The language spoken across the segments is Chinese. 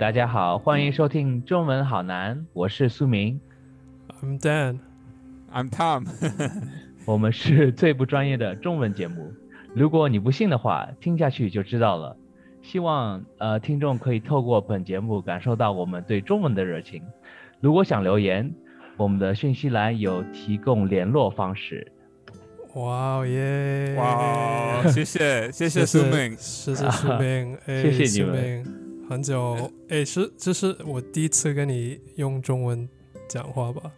大家好，欢迎收听中文好难，我是苏明，I'm Dan。I'm Tom。我们是最不专业的中文节目。如果你不信的话，听下去就知道了。希望呃听众可以透过本节目感受到我们对中文的热情。如果想留言，我们的讯息栏有提供联络方式。哇哦耶！哇，谢谢谢谢谢苏明，谢谢苏明，哎，谢谢你们明，很久，哎，是这是我第一次跟你用中文讲话吧？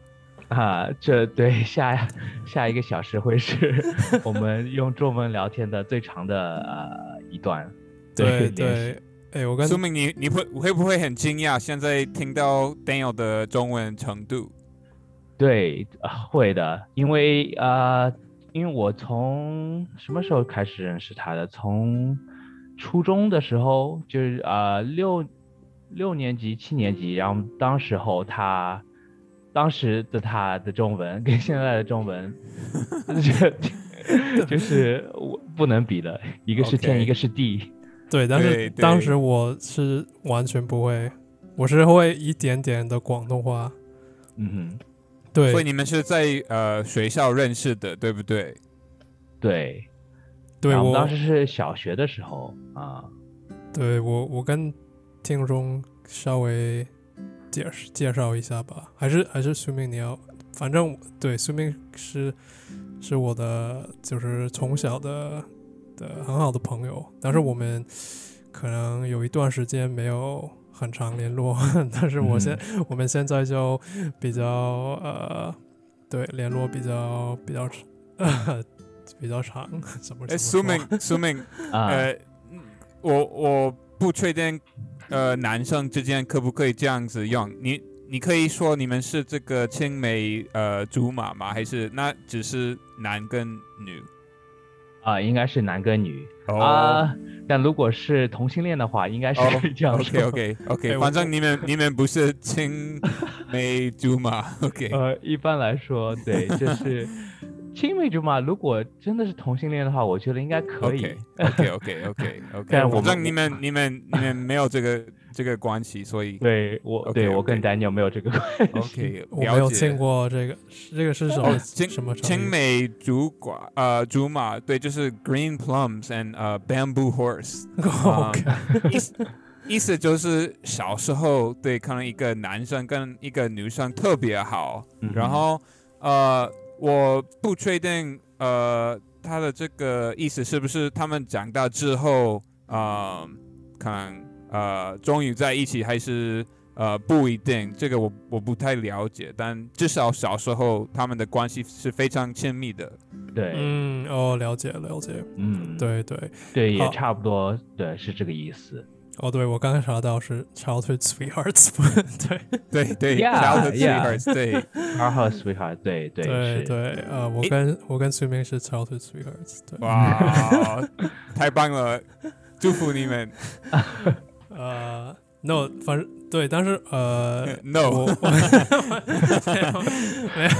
啊，这对下下一个小时会是 我们用中文聊天的最长的呃一段。对对，哎，我跟苏明，你你会会不会很惊讶？现在听到 Daniel 的中文程度？对、呃会的，因为呃，因为我从什么时候开始认识他的？从初中的时候，就是呃六六年级、七年级，然后当时候他当时的他的中文跟现在的中文，就就是我不能比的，一个是天一个是地。对，但对是当时我是完全不会，我是会一点点的广东话。嗯哼，对所以你们是在呃学校认识的，对不对？对。对我然后当时是小学的时候啊，对我我跟听众稍微介介绍一下吧，还是还是苏明你要，反正对苏明是是我的就是从小的的很好的朋友，但是我们可能有一段时间没有很长联络，但是我现、我们现在就比较呃对联络比较比较呃 比较长，怎么哎，怎么说苏明，苏明，啊，呃，我我不确定，呃，男生之间可不可以这样子用？你你可以说你们是这个青梅呃竹马吗？还是那只是男跟女？啊，应该是男跟女哦啊，但如果是同性恋的话，应该是哦可以这样说。OK OK 哎 OK，反正你们你们不是青梅竹马，OK，呃，一般来说，对，就是青梅竹马。如果真的是同性恋的话，我觉得应该可以。OK OK OK OK，但我们反正你们你们 你们没有这个这个关系，所以对我对我跟 Daniel 没有这个关系。OK，我没有了解过这个，这个是什么、哦，青什么青梅竹瓜呃竹马，对，就是 green plums and 呃 bamboo horse，意思意思就是小时候对，可能一个男生跟一个女生特别好，嗯。然后呃我不确定呃他的这个意思是不是他们长大之后呃可能呃终于在一起还是。呃，不一定，这个我我不太了解，但至少小时候他们的关系是非常亲密的。对，嗯，哦，了解了解，嗯，对对，对，也差不多，对，是这个意思。哦，对我刚刚查到是 childhood sweethearts，对对对 childhood sweethearts，对，Our house sweethearts，对对。对对，呃，我诶跟我跟苏明是 childhood sweethearts，对，哇，太棒了，祝福你们。呃，no，反正对，但是呃 No 我我没有没有，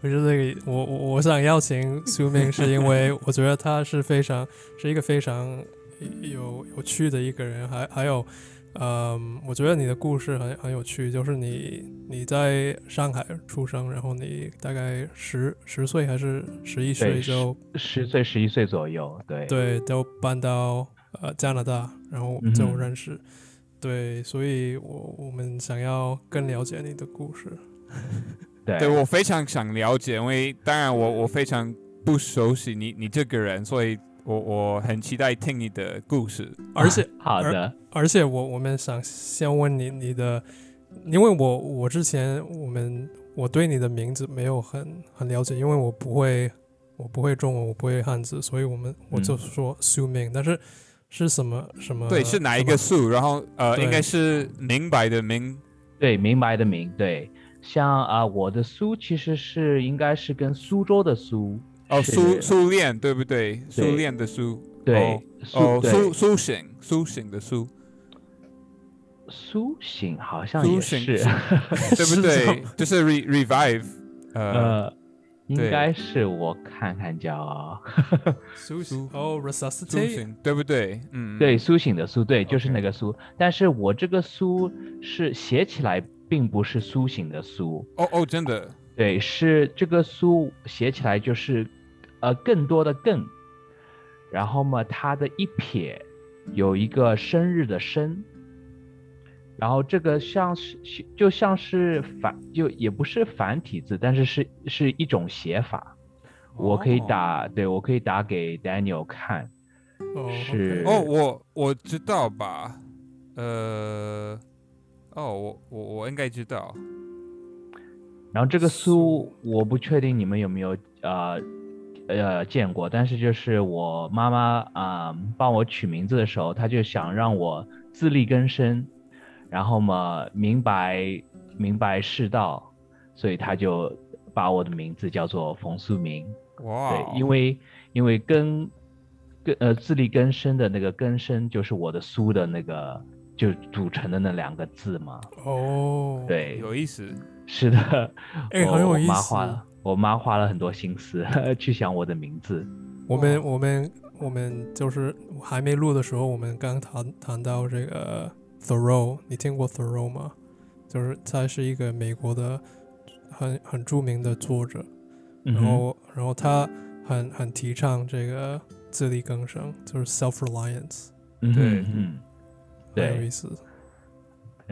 不是这个，我我我想邀请苏明，是因为我觉得他是非常是一个非常有有趣的一个人，还还有，嗯，我觉得你的故事很很有趣，就是你你在上海出生，然后你大概十十岁还是十一岁就十岁、十一岁左右，对，对，都搬到呃加拿大，然后就认识。对，所以我我们想要更了解你的故事。对对我非常想了解，因为当然我我非常不熟悉你你这个人，所以我我很期待听你的故事。而且 好的，而且我我们想先问你你的，因为我我之前我们我对你的名字没有很很了解，因为我不会我不会中文，我不会汉字，所以我们我就嗯说苏明，但是是什么什么？对，是哪一个苏？然后呃，应该是明白的明。对，明白的明，对，像啊、我的苏其实是应该是跟苏州的苏，哦，苏苏练对不对？苏对练的苏。对哦，苏苏苏醒苏醒的苏，苏醒好像苏也醒是，对不对？就是 re revive，呃，呃，应该是我看看叫。苏醒苏哦苏，resuscitate，醒，对不对？嗯，对苏醒的苏，对，就是那个苏。但是我这个苏是写起来并不是苏醒的苏，哦哦，真的，对，是这个苏写起来就是呃更多的更，然后嘛，它的一撇有一个生日的生，然后这个像是就像是繁，就也不是繁体字，但是是是一种写法。我可以哦打，对我可以打给 Daniel 看，哦是哦，我我知道吧？呃，哦，我我我应该知道。然后这个苏我不确定你们有没有呃呃见过，但是就是我妈妈啊、帮我取名字的时候，她就想让我自力更生，然后嘛明白明白世道，所以她就把我的名字叫做冯素明。哇，对，因为因为根根呃自力更生的那个更生就是我的苏的那个就组成的那两个字嘛。哦，对，有意思。是的，哎很有意思妈花了，我妈花了很多心思 去想我的名字。我们我们我们就是还没录的时候，我们刚谈谈到这个 Thoreau，你听过 Thoreau 吗？就是他是一个美国的很很著名的作者，然后然后他很很提倡这个自力更生，就是 self reliance，嗯哼对嗯，对很有意。思。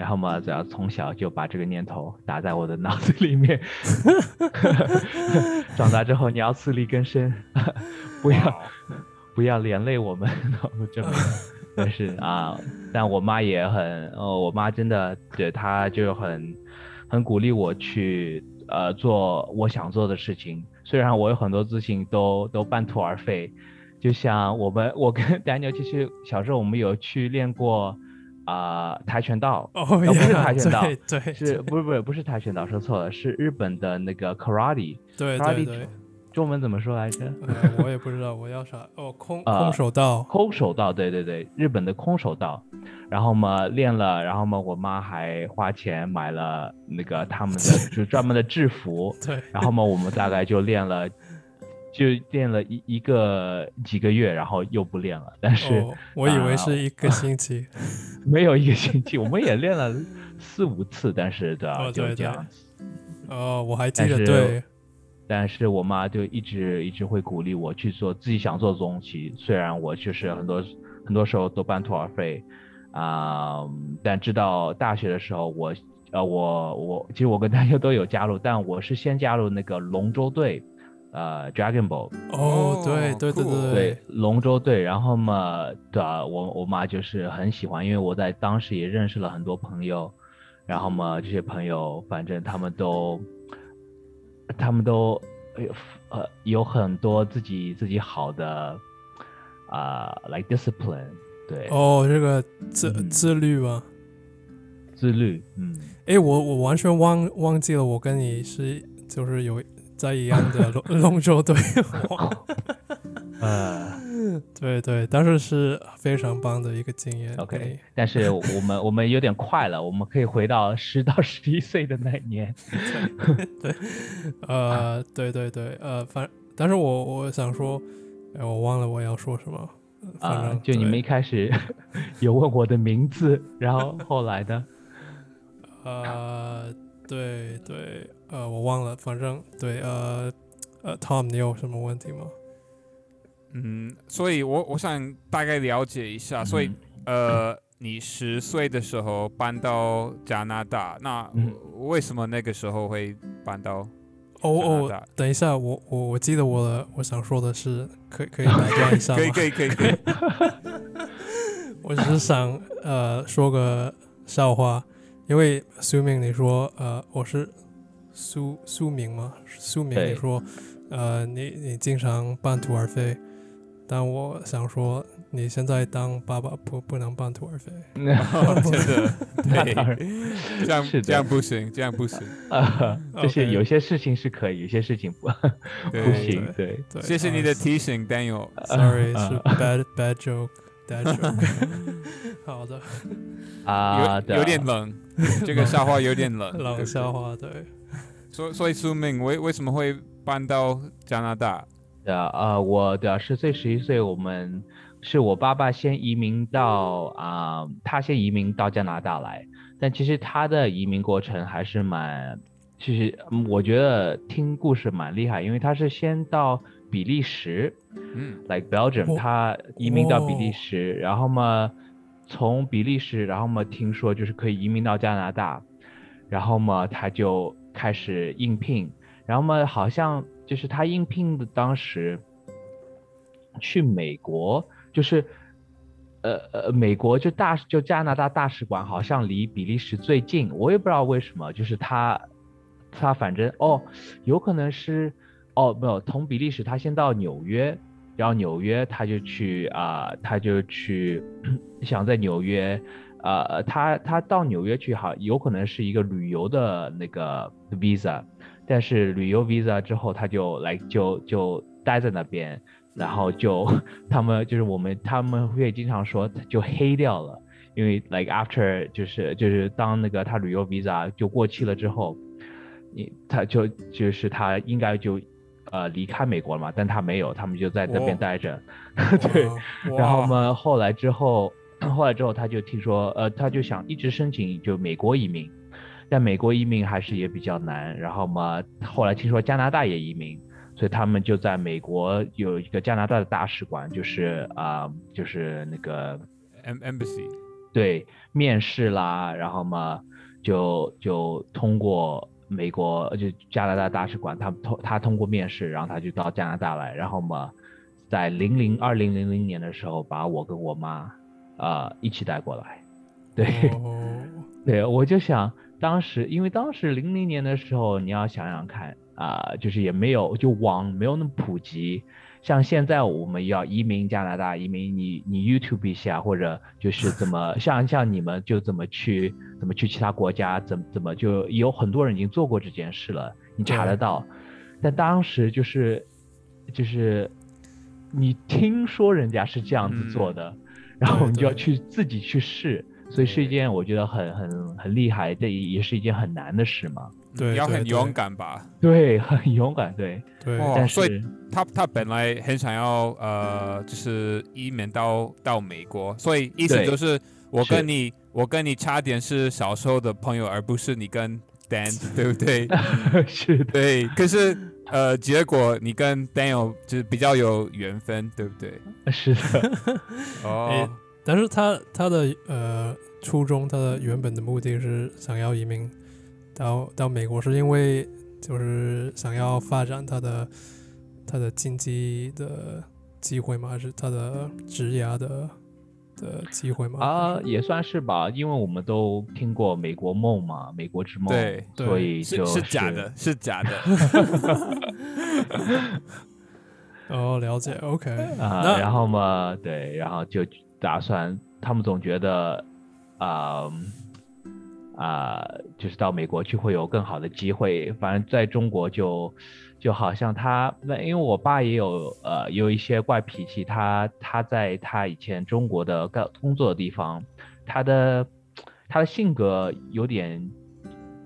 然后嘛，只要从小就把这个念头打在我的脑子里面，长大之后你要自力更生，不要 不要连累我们，我真的但是啊，但我妈也很，呃，我妈真的对她就很很鼓励我去呃做我想做的事情，虽然我有很多事情都都半途而废，就像我们我跟 Daniel 其实小时候我们有去练过啊、跆拳道，哦，不是跆拳道对对，是不是不是不是跆拳道，说错了，是日本的那个 karate，对 karate 对对，中文怎么说来着？呃我也不知道我要啥哦，空 呃空手道，空手道，对对对，日本的空手道。然后嘛练了，然后嘛我妈还花钱买了那个他们的 就专门的制服，对，然后嘛我们大概就练了，就练了一一个几个月，然后又不练了。但是哦，我以为啊是一个星期，没有一个星期，我们也练了四五次，但是对就这样。哦，我还记得，对，但是我妈就一直一直会鼓励我去做自己想做的东西，虽然我就是很多很多时候都半途而废，啊、但直到大学的时候，我呃我我其实我跟大家都有加入，但我是先加入那个龙舟队，呃 Dragon Ball，哦，对对对 cool 对。龙舟队，然后嘛，对啊，我我妈就是很喜欢，因为我在当时也认识了很多朋友，然后嘛，这些朋友反正他们都，他们都呃呃有很多自己自己好的啊、like discipline，对，哦，这个自嗯。自律吗？自律，嗯，哎，我我完全忘忘记了，我跟你是就是有在一样的 龙龙舟队，呃。对对，但是是非常棒的一个经验。，OK，但是我们我们有点快了，我们可以回到十到十一岁的那一年，对，呃，对对对，呃，反，但是我我想说，哎，我忘了我要说什么。啊、正就你们一开始有问我的名字，然后后来的，呃，对对，呃，我忘了，反正对，呃呃，Tom，你有什么问题吗？嗯，所以我我想大概了解一下，所以嗯呃，你十岁的时候搬到加拿大，那嗯为什么那个时候会搬到哦哦，等一下，我我我记得我的我想说的是，可以可以 打断一下吗？可以可以可以可以，我只是想呃说个笑话，因为 suming 你说呃我是苏苏明吗？苏明对你说呃你你经常半途而废，但我想说你现在当爸爸不不能半途而废。哦真的 对，这样 这样不行，这样不行。呃，这些 OK 有些事情是可以，有些事情不不行，对，对，谢谢你的提醒，Daniel。Sorry 呃是 bad bad joke 好的，啊，有点冷，这个笑话有点冷。冷笑话对。所所以苏明为为什么会搬到加拿大？对啊，呃，我的十岁十一岁，我们是我爸爸先移民到啊、他先移民到加拿大来，但其实他的移民过程还是蛮，其实嗯我觉得听故事蛮厉害，因为他是先到比利时。嗯，like Belgium，哦。他移民到比利哦。时，然后嘛，从比利时，然后嘛，听说就是可以移民到加拿大，然后嘛，他就开始应聘，然后嘛，好像就是他应聘的当时去美国，就是呃呃，美国就大就加拿大大使馆好像离比利时最近，我也不知道为什么，就是他他反正哦，有可能是哦没有，从比利时他先到纽约，然后纽约他就去啊、他就去 想在纽约。呃，他他到纽约去好，有可能是一个旅游的那个 visa，但是旅游 visa 之后，他就来就就待在那边，然后就他们就是我们他们会经常说就黑掉了，因为 like after 就是就是当那个他旅游 visa 就过期了之后，你他就就是他应该就呃离开美国了嘛，但他没有，他们就在那边哦待着，对，然后嘛，后来之后，后来之后他就听说，呃，他就想一直申请就美国移民，但美国移民还是也比较难。然后嘛，后来听说加拿大也移民，所以他们就在美国有一个加拿大的大使馆，就是啊、就是那个 em embassy 对面试啦，然后嘛就就通过美国就加拿大大使馆，他通他通过面试，然后他就到加拿大来，然后嘛在零零二零零零年的时候，把我跟我妈呃一起带过来，对。哦，对，我就想当时，因为当时零零年的时候，你要想想看啊、就是也没有就网没有那么普及，像现在我们要移民加拿大，移民你你 YouTube 一下，或者就是怎么像像你们就怎么去怎么去其他国家，怎么怎么就有很多人已经做过这件事了，你查得到。但当时就是就是你听说人家是这样子做嗯的，然后对你就要去自己去试，所以是一件我觉得很很很厉害，这也是一件很难的事嘛。对对对要很勇敢吧？对，很勇敢，对。对，哦所以他他本来很想要呃，就是移民到到美国，所以意思就是我跟你我跟你差点是小时候的朋友，而不是你跟 Dan，对不对？是，对，可是呃，结果你跟 Daniel 就是比较有缘分，对不对？是的，哦，但是他他的呃初衷，他的原本的目的是想要移民到到美国，是因为就是想要发展他的他的经济的机会吗？还是他的职涯的的机会吗？啊，也算是吧，因为我们都听过美国梦嘛，美国之梦，对所以是就是假的，是假的。哦，了解，OK，啊、那然后嘛，对，然后就打算，他们总觉得，啊、啊、就是到美国去会有更好的机会。反正在中国就就好像他，那因为我爸也有呃有一些怪脾气，他他在他以前中国的干工作的地方，他的他的性格有点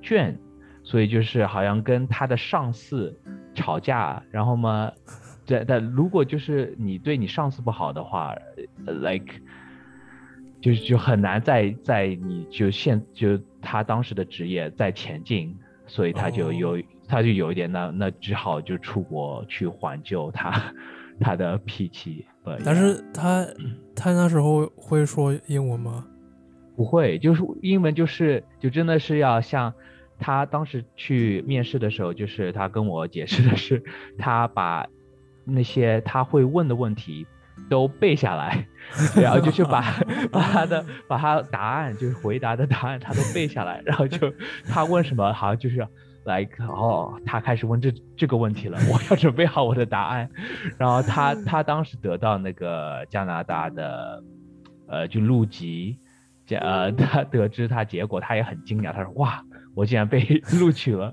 倔，所以就是好像跟他的上司吵架，然后嘛。对，但如果就是你对你上司不好的话呃，like，就就很难在在你就现就他当时的职业在前进，所以他就有、哦他就有一点那那只好就出国去缓救他 他的脾气。但是他他那时候会说英文吗？不会，就是英文就是就真的是要像他当时去面试的时候，就是他跟我解释的是，他把那些他会问的问题都背下来，然后就去把 把他的把他答案就是回答的答案他都背下来，然后就他问什么好像就是。like 哦，他开始问这这个问题了，我要准备好我的答案。然后他他当时得到那个加拿大的呃就录籍，这呃，他得知他结果，他也很惊讶，他说：“哇，我竟然被 录取了，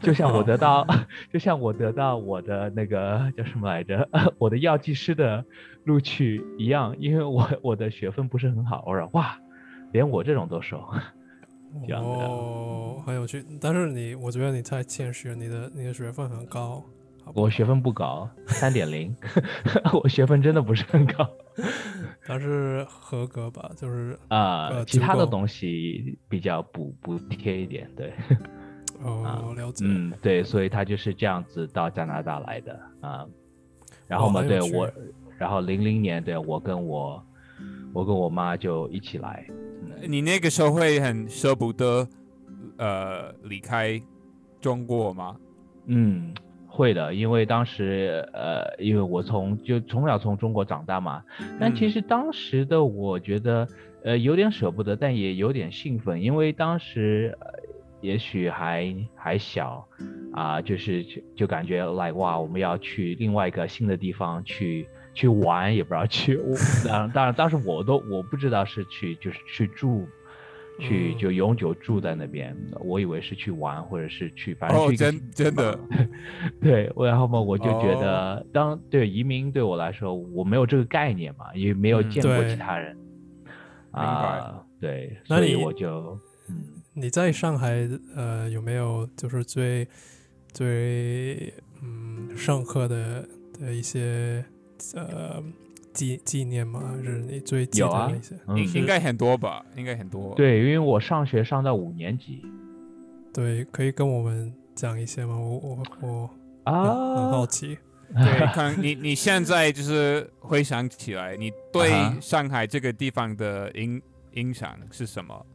就像我得到，就像我得到我的那个叫什么来着，我的药剂师的录取一样，因为我我的学分不是很好。”我说：“哇，连我这种都收。”这样的。哦，很有趣。但是你，我觉得你太谦虚了，你的你的学分很高。我学分不高，三点零，我学分真的不是很高 但是合格吧，就是啊、呃其他的东西比较补补贴一点，对，哦，了解。嗯，对，所以他就是这样子到加拿大来的啊、然后嘛，对我，然后零零年，对我跟我我跟我妈就一起来，你那个时候会很舍不得呃离开中国吗？嗯，会的，因为当时呃，因为我从就从小从中国长大嘛，但其嗯实当时的我觉得呃有点舍不得，但也有点兴奋，因为当时、呃、也许还还小啊、就是就就感觉 like 哇，我们要去另外一个新的地方去去玩，也不知道去，我当然当然当时我都我不知道是去就是去住。去嗯。就永久住在那边，我以为是去玩，或者是去反正哦去一个真真的。对，我然后嘛，我就觉哦。得当对移民对我来说，我没有这个概念嘛，也没有嗯见过其他人，白啊，对，所以我就嗯。你在上海呃有没有就是最最嗯深刻的的一些呃纪纪念吗？还是你最记有啊得的一些？嗯应应该很多吧，应该很多。，对，因为我上学上到五年级对，可以跟我们讲一些吗？我我我啊很啊好，奇。对，可能你你现在就是回想起来，你对上海这个地方的影影响是什么？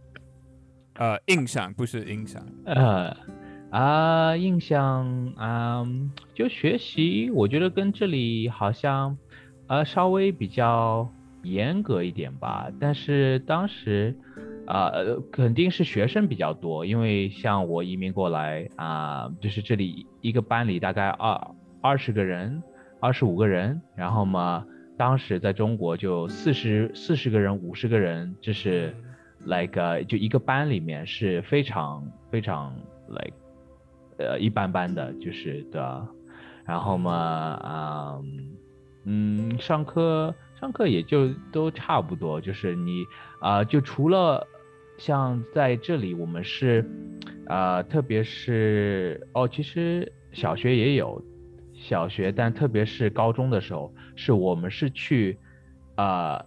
呃，印象不是影响。呃啊，印象啊、就学习，我觉得跟这里好像呃稍微比较严格一点吧，但是当时啊、呃肯定是学生比较多，因为像我移民过来啊、就是这里一个班里大概二二十个人，二十五个人，然后嘛，当时在中国就四十四十个人，五十个人，就是。嗯 like 呃就一个班里面是非常非常 like 呃一般般的，就是的。然后嘛，啊嗯，上课上课也就都差不多，就是你啊、就除了像在这里我们是啊、特别是哦，其实小学也有小学，但特别是高中的时候，是我们是去啊。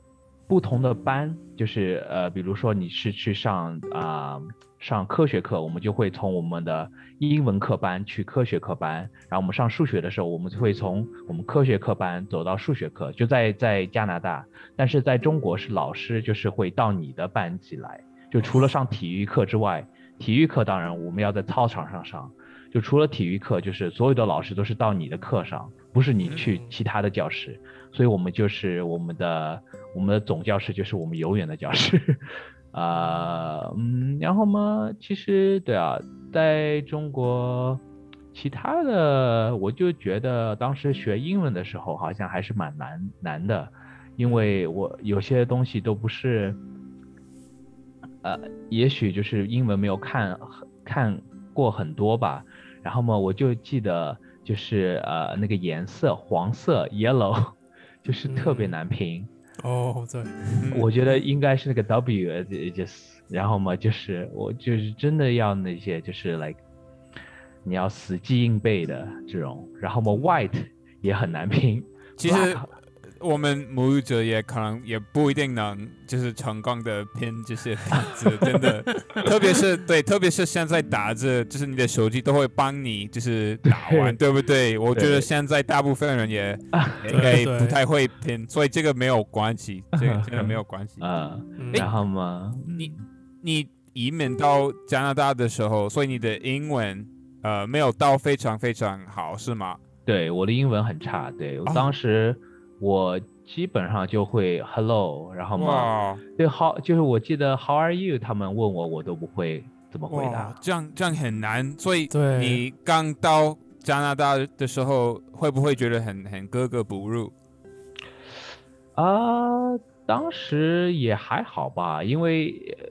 不同的班，就是呃，比如说你是去上啊、上科学课，我们就会从我们的英文课班去科学课班，然后我们上数学的时候，我们就会从我们科学课班走到数学课，就在在加拿大，但是在中国是老师就是会到你的班级来，就除了上体育课之外，体育课当然我们要在操场上上，就除了体育课，就是所有的老师都是到你的课上，不是你去嗯。其他的教室，所以我们就是我们的我们的总教室就是我们永远的教室，啊、嗯，然后嘛，其实对啊，在中国，其他的我就觉得当时学英文的时候好像还是蛮难难的，因为我有些东西都不是，呃，也许就是英文没有看看过很多吧，然后嘛，我就记得就是呃那个颜色黄色 yellow，就是特别嗯难拼。哦，对，嗯。我觉得应该是那个 W，呃就是然后嘛，就是我就是真的要那些就是 like 你要死记硬背的这种，然后嘛 white 也很难拼。其实我们母语者也可能也不一定能就是成功的拼这些单词，真的，特别是对，特别是现在打字，就是你的手机都会帮你就是打完，对不对？我觉得现在大部分人也也应该不太会拼，所以这个没有关系，这个这个没有关系。呃，嗯然后嘛，你你移民到加拿大的时候，所以你的英文呃没有到非常非常好，是吗？对我的英文很差，对我哦当时我基本上就会 hello，然后嘛，对 how 就是我记得 how are you，他们问我我都不会怎么回答，。这样这样很难。所以对你刚到加拿大的时候，会不会觉得很很格格不入？啊，当时也还好吧，因为呃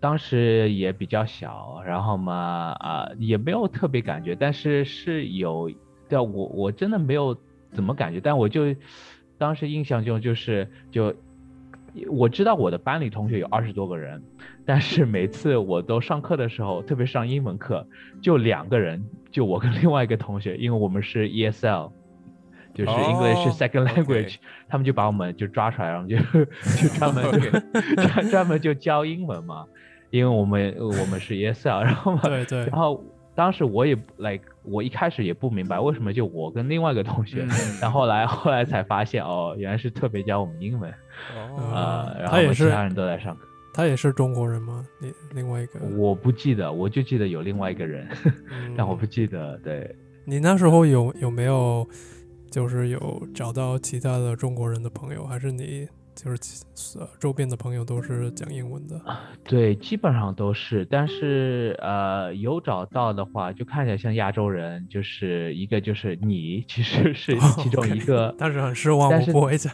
当时也比较小，然后嘛，啊、也没有特别感觉，但是是有，对啊我我真的没有怎么感觉，但我就当时印象中就是就我知道我的班里同学有二十多个人，但是每次我都上课的时候，特别上英文课，就两个人，就我跟另外一个同学，因为我们是 ESL，就是 English 哦 Second Language，、他们就把我们就抓出来，然后就就专门就 专专门就教英文嘛，因为我们我们是 ESL，然后嘛，对对。然，后当时我也 like 我一开始也不明白为什么就我跟另外一个同学，嗯但后来后来才发现哦，原来是特别教我们英文。哦，呃，然后其他人都在上课。他也是中国人吗？另另外一个，我不记得，我就记得有另外一个人，嗯 但我不记得。对，你那时候有有没有就是有找到其他的中国人的朋友，还是你就是其呃周边的朋友都是讲英文的？对，基本上都是。但是呃，有找到的话，就看起来像亚洲人，就是一个就是你，其实是其中一个。但是很失望，我但是不会讲。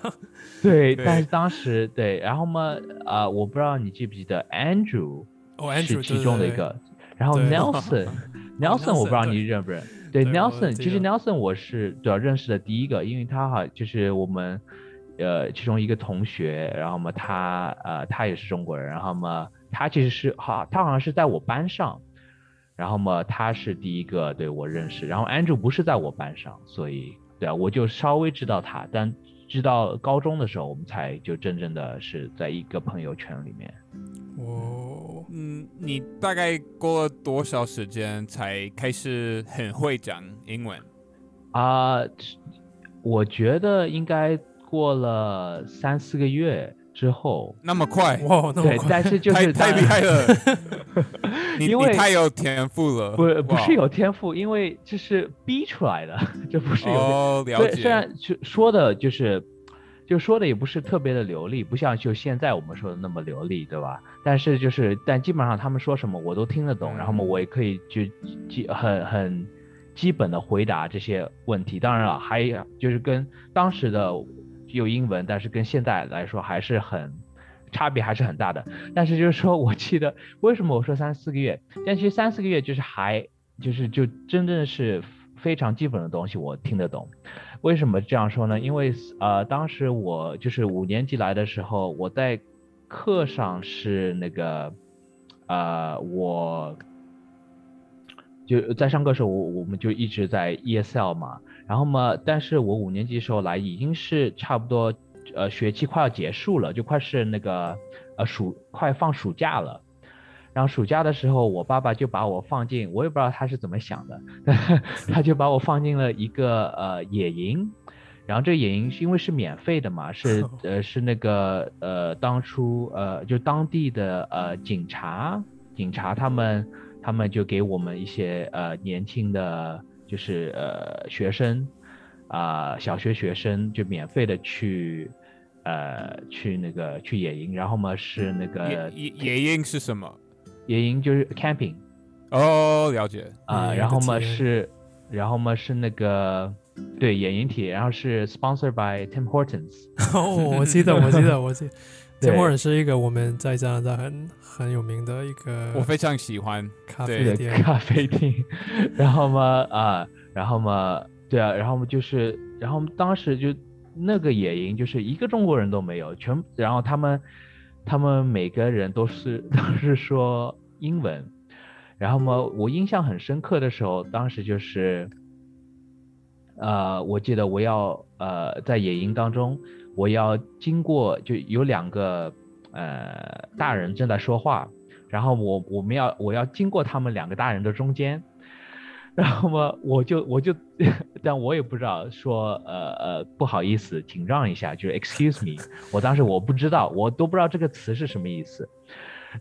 对，对但是当时对，然后嘛，呃，我不知道你记不记得 Andrew 哦是，Andrew 其中的一。个，然后对 Nelson。Nelson 我不知道你认不认，对对 Nelson，其实 Nelson 我是主要认识的第一个，因为他哈就是我们呃其中一个同学，然后嘛他呃他也是中国人，然后嘛他其实是好他好像是在我班上，然后嘛他是第一个对我认识，然后 Andrew 不是在我班上，所以对啊我就稍微知道他，但知道高中的时候我们才就真正的是在一个朋友圈里面。哦，嗯，你大概过了多少时间才开始很会讲英文？啊、我觉得应该过了三四个月之后，那么快？哇，那么对，快，但是就太是当太厉害了！你因为你太有天赋了，不不是有天赋，因为这是逼出来的，这不是有哦，了解，虽。然说的就是，就说的也不是特别的流利，不像就现在我们说的那么流利，对吧？但是就是，但基本上他们说什么我都听得懂，然后嘛，嗯我也可以就基很很基本的回答这些问题。当然了，还就是跟当时的有英文，但是跟现在来说还是很差别还是很大的。但是就是说我记得为什么我说三四个月，但其实三四个月就是还就是就真正是非常基本的东西我听得懂。为什么这样说呢？因为呃，当时我就是五年级来的时候，我在课上是那个呃，我就在上课时候，我我们就一直在 ESL 嘛，然后嘛，但是我五年级时候来已经是差不多呃学期快要结束了，就快是那个呃暑快放暑假了。然后暑假的时候，我爸爸就把我放进，我也不知道他是怎么想的，他就把我放进了一个呃野营，然后这野营是因为是免费的嘛，是 呃是那个呃当初呃就当地的呃警察警察他们他们就给我们一些呃年轻的就是呃学生啊、小学学生就免费的去呃去那个去野营，然后嘛是那个野野野营是什么？野营就是 camping 哦，了解。啊、然后嘛是，然后嘛是那个对野营体，然后是 sponsored by Tim Hortons，哦，我记得，我记得，我记得。对 Tim Hortons 是一个我们在加拿大很很有名的一个我非常喜欢。咖啡店。咖啡厅，然后嘛啊、然后嘛对啊，然后嘛就是，然后当时就那个野营就是一个中国人都没有，全然后他们他们每个人都是 都是说英文，然后嘛我印象很深刻的时候，当时就是。呃，我记得我要呃在野营当中，我要经过就有两个呃大人正在说话，然后我我们要我要经过他们两个大人的中间，然后嘛我就我就，但我也不知道说呃呃不好意思，请让一下，就是 excuse me，我当时我不知道，我都不知道这个词是什么意思，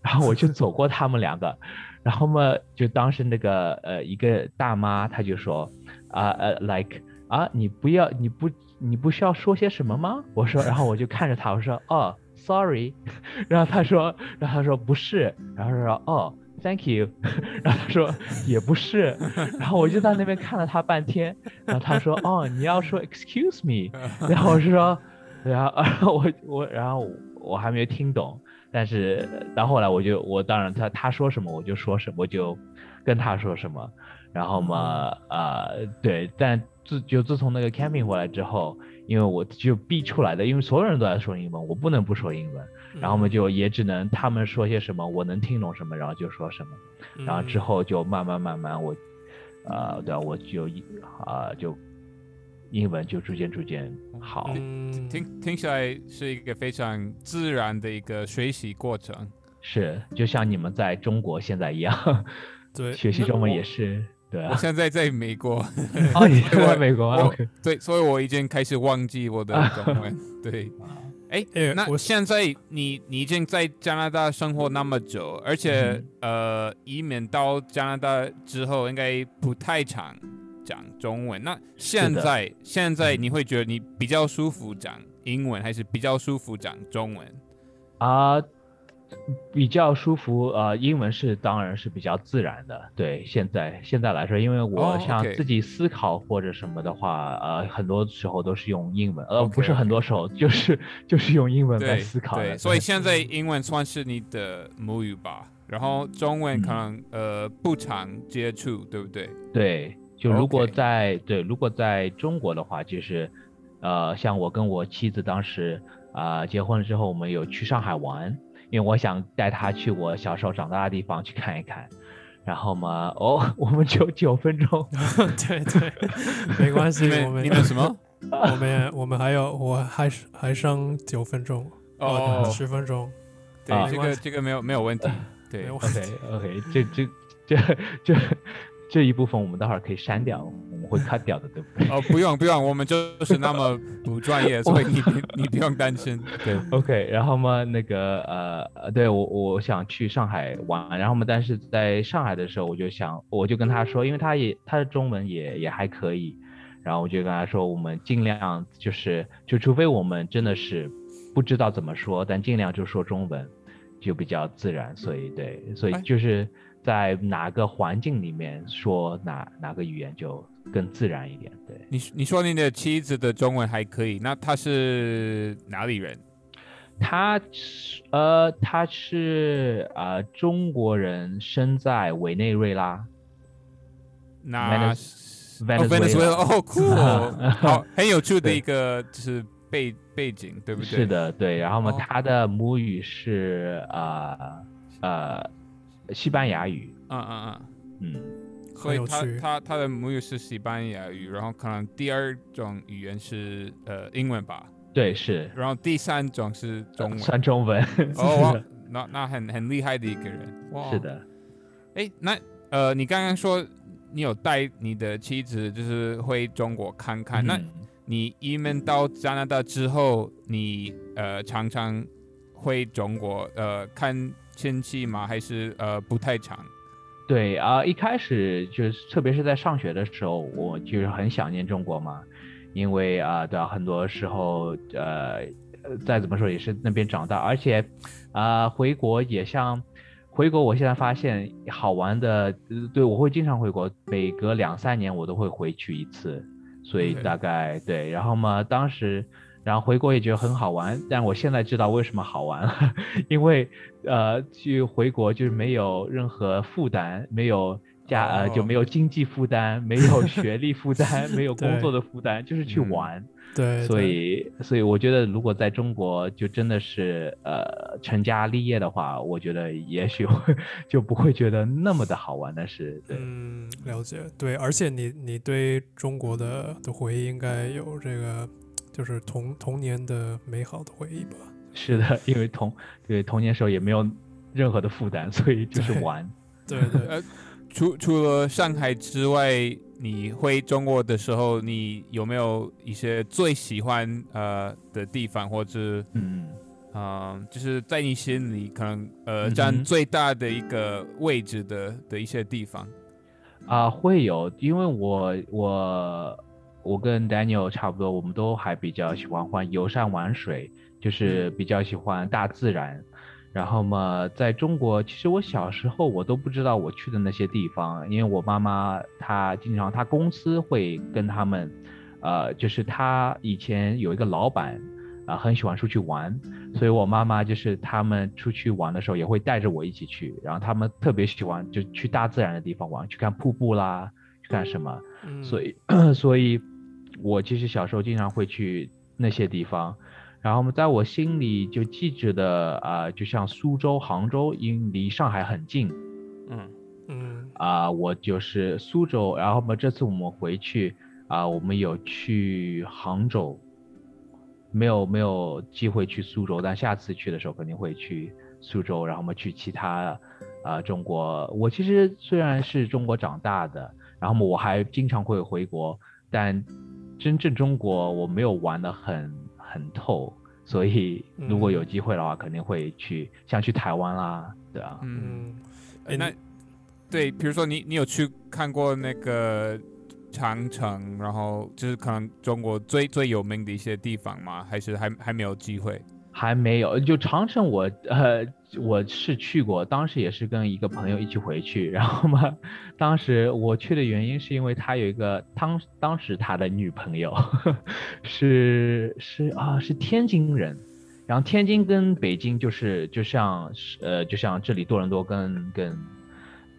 然后我就走过他们两个，然后嘛就当时那个呃一个大妈她就说啊呃 like 啊你不要你不你不需要说些什么吗？我说，然后我就看着他我说哦 sorry，然后他说然后他说不是，然后他说哦 thank you，然后他说也不是，然后我就在那边看了他半天，然后他说哦你要说 excuse me，然后我是说，然后然后我我然后我还没有听懂，但是到后来我就我当然他他说什么我就说什么，我就跟他说什么，然后嘛呃对，但自就自从那个 camping 回来之后，因为我就逼出来的，因为所有人都在说英文，我不能不说英文。然后我们就也只能他们说些什么，我能听懂什么，然后就说什么。然后之后就慢慢慢慢我，呃，对啊，我就啊就英文就逐渐逐渐好。嗯，听听起来是一个非常自然的一个学习过程。是，就像你们在中国现在一样，对，学习中文也是。对啊，我现在在美国。哦，你在美国？OK。对，所以我已经开始忘记我的 中文。对。哎，那我现在你你已经在加拿大生活那么久，而且呃，移民到加拿大之后，应该不太常讲中文。那现在现在你会觉得你比较舒服讲英文，还是比较舒服讲中文？啊。比较舒服，呃，英文是当然是比较自然的。对，现在现在来说，因为我像自己思考或者什么的话，呃，很多时候都是用英文，呃，不是很多时候，就是 就是用英文来思考。对，所以现在英文算是你的母语吧，然后中文可能呃不常接触，对不对？对，就如果在对，如果在中国的话，就是呃，像我跟我妻子当时啊结婚了之后，我们有去上海玩。因为我想带他去我小时候长大的地方去看一看，然后嘛，哦，我们就 九分钟，对对，没关系，我们你们什么？我们我们还有，我还是还剩九分钟，哦，十分钟，对，这个这个没有没有问题，对，OK OK，这这这这。这一部分我们待会儿可以删掉，我们会 cut 掉的，对不对？哦，不用不用，我们就是那么不专业，所以你你不用担心。对，OK。然后嘛，那个呃，对我我想去上海玩，然后嘛，但是在上海的时候，我就想，我就跟他说，因为他也他的中文也也还可以，然后我就跟他说，我们尽量就是就除非我们真的是不知道怎么说，但尽量就说中文，就比较自然。所以对，所以就是。在哪个环境里面说哪哪个语言就更自然一点。对你，你说你的妻子的中文还可以，那她是哪里人？她是呃，她是呃中国人，生在委内瑞拉。那 Venezuela 哦，酷，好，很有趣的一个就是背背景，对不对？是的，对。然后嘛，他的母语是啊呃。西班牙语，嗯嗯嗯嗯，所以他他他的母语是西班牙语，然后可能第二种语言是呃英文吧，对是，然后第三种是中文，算中文，哦，那那很很厉害的一个人，哇，是的，哎，那呃你刚刚说你有带你的妻子就是回中国看看，那你移民到加拿大之后，你呃常常回中国呃看。亲戚吗？还是呃不太长？对啊，一开始就是特别是在上学的时候，我就是很想念中国嘛，因为啊，对啊，很多时候呃再怎么说也是那边长大，而且啊回国也像回国，我现在发现好玩的，对我会经常回国，每隔两三年我都会回去一次，所以大概对，然后嘛当时。然后回国也觉得很好玩，但我现在知道为什么好玩了，因为呃，去回国就是没有任何负担，没有家呃就没有经济负担，没有学历负担，没有 工作的负担，就是去玩。对，所以所以我觉得如果在中国就真的是呃成家立业的话，我觉得也许会就不会觉得那么的好玩。但是对，嗯，了解。对，而且你你对中国的的回忆应该有这个。就是童童年的美好的回忆吧。是的，因为童对童年时候也没有任何的负担，所以就是玩。对对。呃，除除了上海之外，你回中国的时候，你有没有一些最喜欢呃的地方，或者嗯啊，就是在你心里可能呃占最大的一个位置的的一些地方？啊，会有，因为我我。我跟 Daniel 差不多，我们都还比较喜欢玩游山玩水，就是比较喜欢大自然。然后嘛，在中国，其实我小时候我都不知道我去的那些地方，因为我妈妈她经常，她公司会跟他们，呃，就是她以前有一个老板啊，很喜欢出去玩，所以我妈妈就是他们出去玩的时候也会带着我一起去。然后他们特别喜欢就去大自然的地方玩，去看瀑布啦，去干什么。所以，所以。我其实小时候经常会去那些地方。然后嘛，在我心里就记着的啊、就像苏州、杭州，因离上海很近嗯嗯啊、我就是苏州。然后嘛，这次我们回去啊、我们有去杭州，没有没有机会去苏州，但下次去的时候肯定会去苏州，然后嘛去其他啊、中国。我其实虽然是中国长大的，然后嘛我还经常会回国，但真正中国我没有玩的很很透，所以如果有机会的话，肯定会去，像去台湾啦，对啊，嗯，那对，比如说你你有去看过那个长城，然后就是可能中国最最有名的一些地方吗？还是还还没有机会？还没有，就长城我呃我是去过，当时也是跟一个朋友一起回去，然后嘛，当时我去的原因是因为他有一个当当时他的女朋友 是是啊是天津人，然后天津跟北京就是就像是呃就像这里多伦多跟跟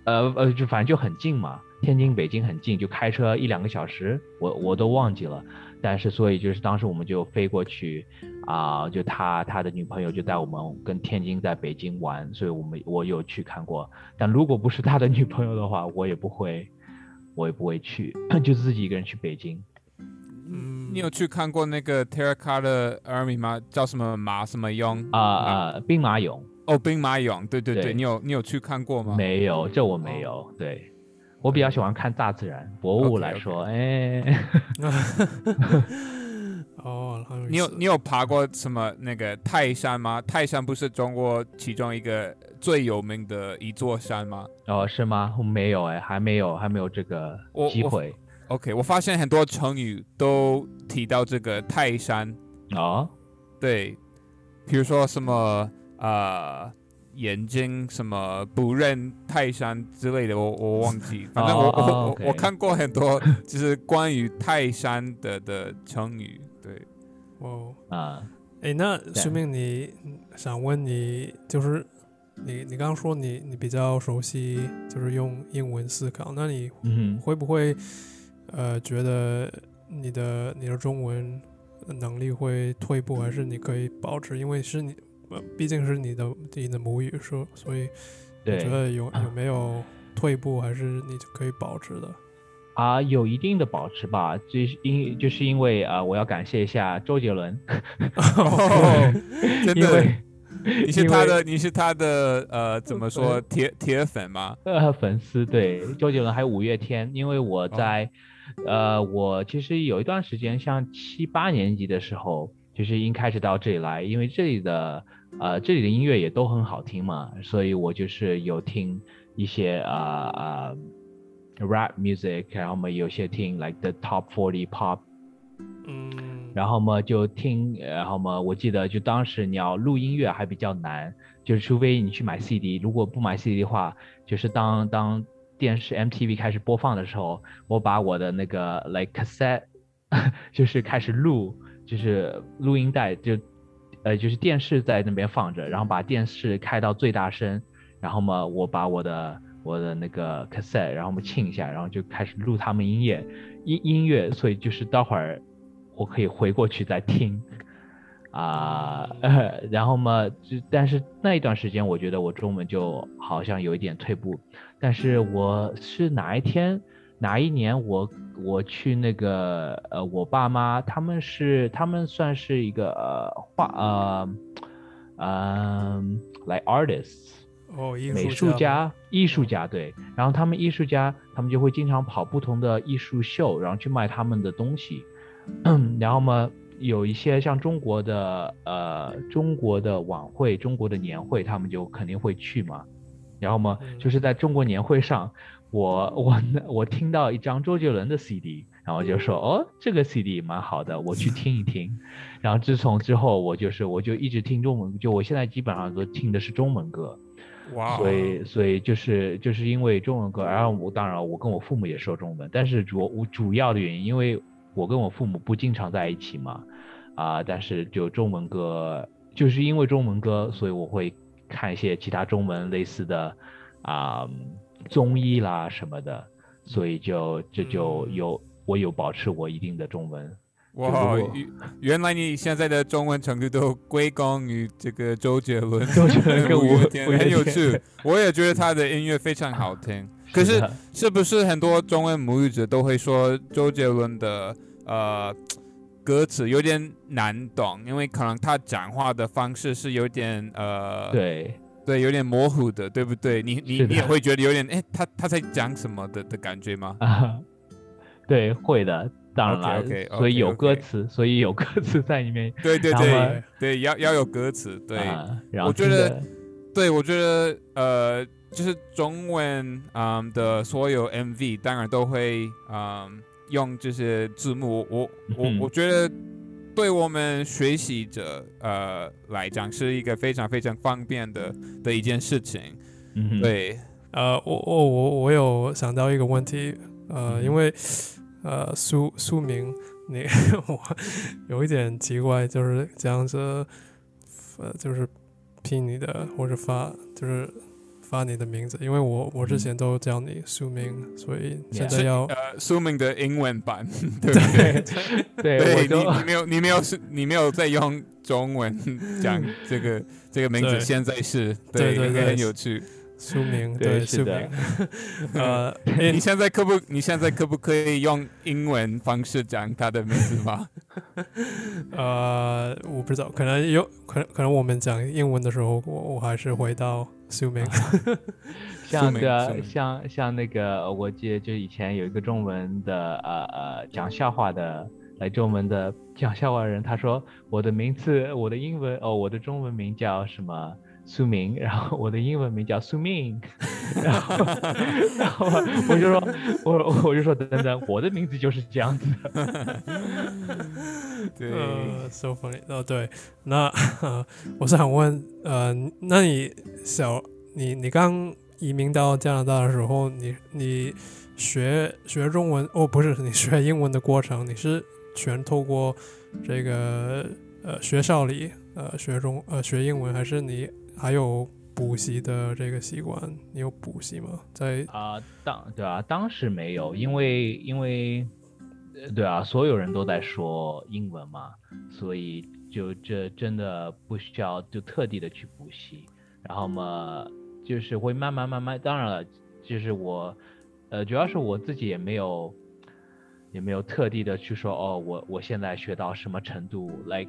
呃呃就反正就很近嘛，天津北京很近，就开车一两个小时，我我都忘记了。但是所以就是当时我们就飞过去，啊、就他他的女朋友就带我们跟天津在北京玩，所以我们我有去看过。但如果不是他的女朋友的话，我也不会，我也不会去，就自己一个人去北京。嗯你有去看过那个 Terracotta Army 吗？叫什么马什么俑？啊啊，兵马俑哦，兵马俑，对对对，对你有你有去看过吗？没有，这我没有。对，我比较喜欢看大自然，博物来说，哎，哦，你有你有爬过什么那个泰山吗？泰山不是中国其中一个最有名的一座山吗哦，是吗？我没有哎，还没有，还没有这个机会。？OK，我发现很多成语都提到这个泰山，哦，对，比如说什么呃眼睛什么不认泰山之类的，我我忘记，反正我、哦哦我我看过很多就是关于泰山的的成语，对，哦，啊，哎，那对说明你想问你，就是你你刚刚说你你比较熟悉，就是用英文思考，那你嗯。会不会呃觉得你的你的中文能力会退步，还是你可以保持？因为是你，呃，毕竟是你的你的母语，说所以我觉得有有没有退步，还是你可以保持的？啊，有一定的保持吧，这是因就是因为啊、我要感谢一下周杰伦，哦，真的因为，你是他的你是他的呃怎么说铁铁粉吗？呃粉丝对周杰伦还有五月天，因为哦我在、呃我其实有一段时间，像七八年级的时候，就是已经开始到这里来，因为这里的呃这里的音乐也都很好听嘛，所以我就是有听一些啊啊、rap music，然后嘛有些听 like the top forty pop 嗯，然后嘛就听，然后嘛我记得就当时你要录音乐还比较难，就是除非你去买 CD，如果不买 CD 的话，就是当当电视 MTV 开始播放的时候，我把我的那个 like cassette 就是开始录，就是录音带就呃就是电视在那边放着，然后把电视开到最大声，然后嘛我把我的我的那个 cassette，然后我们清一下，然后就开始录他们音乐音音乐，所以就是待会儿我可以回过去再听。啊、呃，然后嘛，就但是那一段时间我觉得我中文就好像有一点退步，但是我是哪一天哪一年我我去那个呃我爸妈他们是他们算是一个呃画呃嗯、like artists。哦，艺美术术家、艺术家对，然后他们艺术家，他们就会经常跑不同的艺术秀，然后去卖他们的东西。然后嘛，有一些像中国的呃中国的晚会、中国的年会，他们就肯定会去嘛。然后嘛，嗯就是在中国年会上，我我我听到一张周杰伦的 CD，然后就说哦，这个 CD 蛮好的，我去听一听。然后自从之后，我就是我就一直听中文，就我现在基本上都听的是中文歌。哇哦，所以所以就是就是因为中文歌，然后我当然我跟我父母也说中文，但是主我主要的原因，因为我跟我父母不经常在一起嘛，啊、但是就中文歌，就是因为中文歌，所以我会看一些其他中文类似的啊、综艺啦什么的，所以就这就嗯。有我有保持我一定的中文哇原原来你现在的中文程度都归功于这个周杰伦，周杰伦跟五 五月天很有趣。我也觉得他的音乐非常好听。可是 是不是很多中文母语者都会说周杰伦的呃歌词有点难懂，因为可能他讲话的方式是有点呃对，对有点模糊的，对不对？你你你也会觉得有点哎，他他在讲什么的的感觉吗？啊，对，会的，当然了所以有歌词，所以有歌词在里面。对对对对，要要有歌词，对。啊然后我觉得对，我觉得呃，就是中文嗯的所有 MV，当然都会嗯用这些字幕。我我嗯我觉得对我们学习者呃来讲是一个非常非常方便的的一件事情。嗯，对，呃，我我我我有想到一个问题，呃，嗯因为呃书书名，你 我有一点奇怪，就是这样子，呃，就是拼你的或者发就是发你的名字，因为我我之前都叫你书名，所以现在要呃书名的英文版，对不对？对，对你你没有你没有是你没有在用中文讲这个这个名字，现在是应该对对对很有趣。苏明，对苏明，呃，诶你现在可不你现在可不可以用英文方式讲他的名字吗？呃，我不知道，可能有可能可能我们讲英文的时候，我我还是回到苏明。像明的像像那个，我记得就以前有一个中文的呃呃讲笑话的来中文的讲笑话的人，他说我的名字我的英文哦我的中文名叫什么苏明，然后我的英文名叫苏明，然后然后我就说我我就说等等，我的名字就是这样子。的，对，呃，so funny。哦，对，那我想问，呃，那你小你你刚移民到加拿大的时候，你你学学中文哦，不是你学英文的过程，你是全透过这个呃学校里呃学中呃学英文，还是你还有补习的这个习惯？你有补习吗？在啊、当对啊，当时没有，因为因为对啊，所有人都在说英文嘛，所以就这真的不需要就特地的去补习，然后嘛，就是会慢慢慢慢，当然了，就是我，呃，主要是我自己也没有也没有特地的去说哦，我我现在学到什么程度来。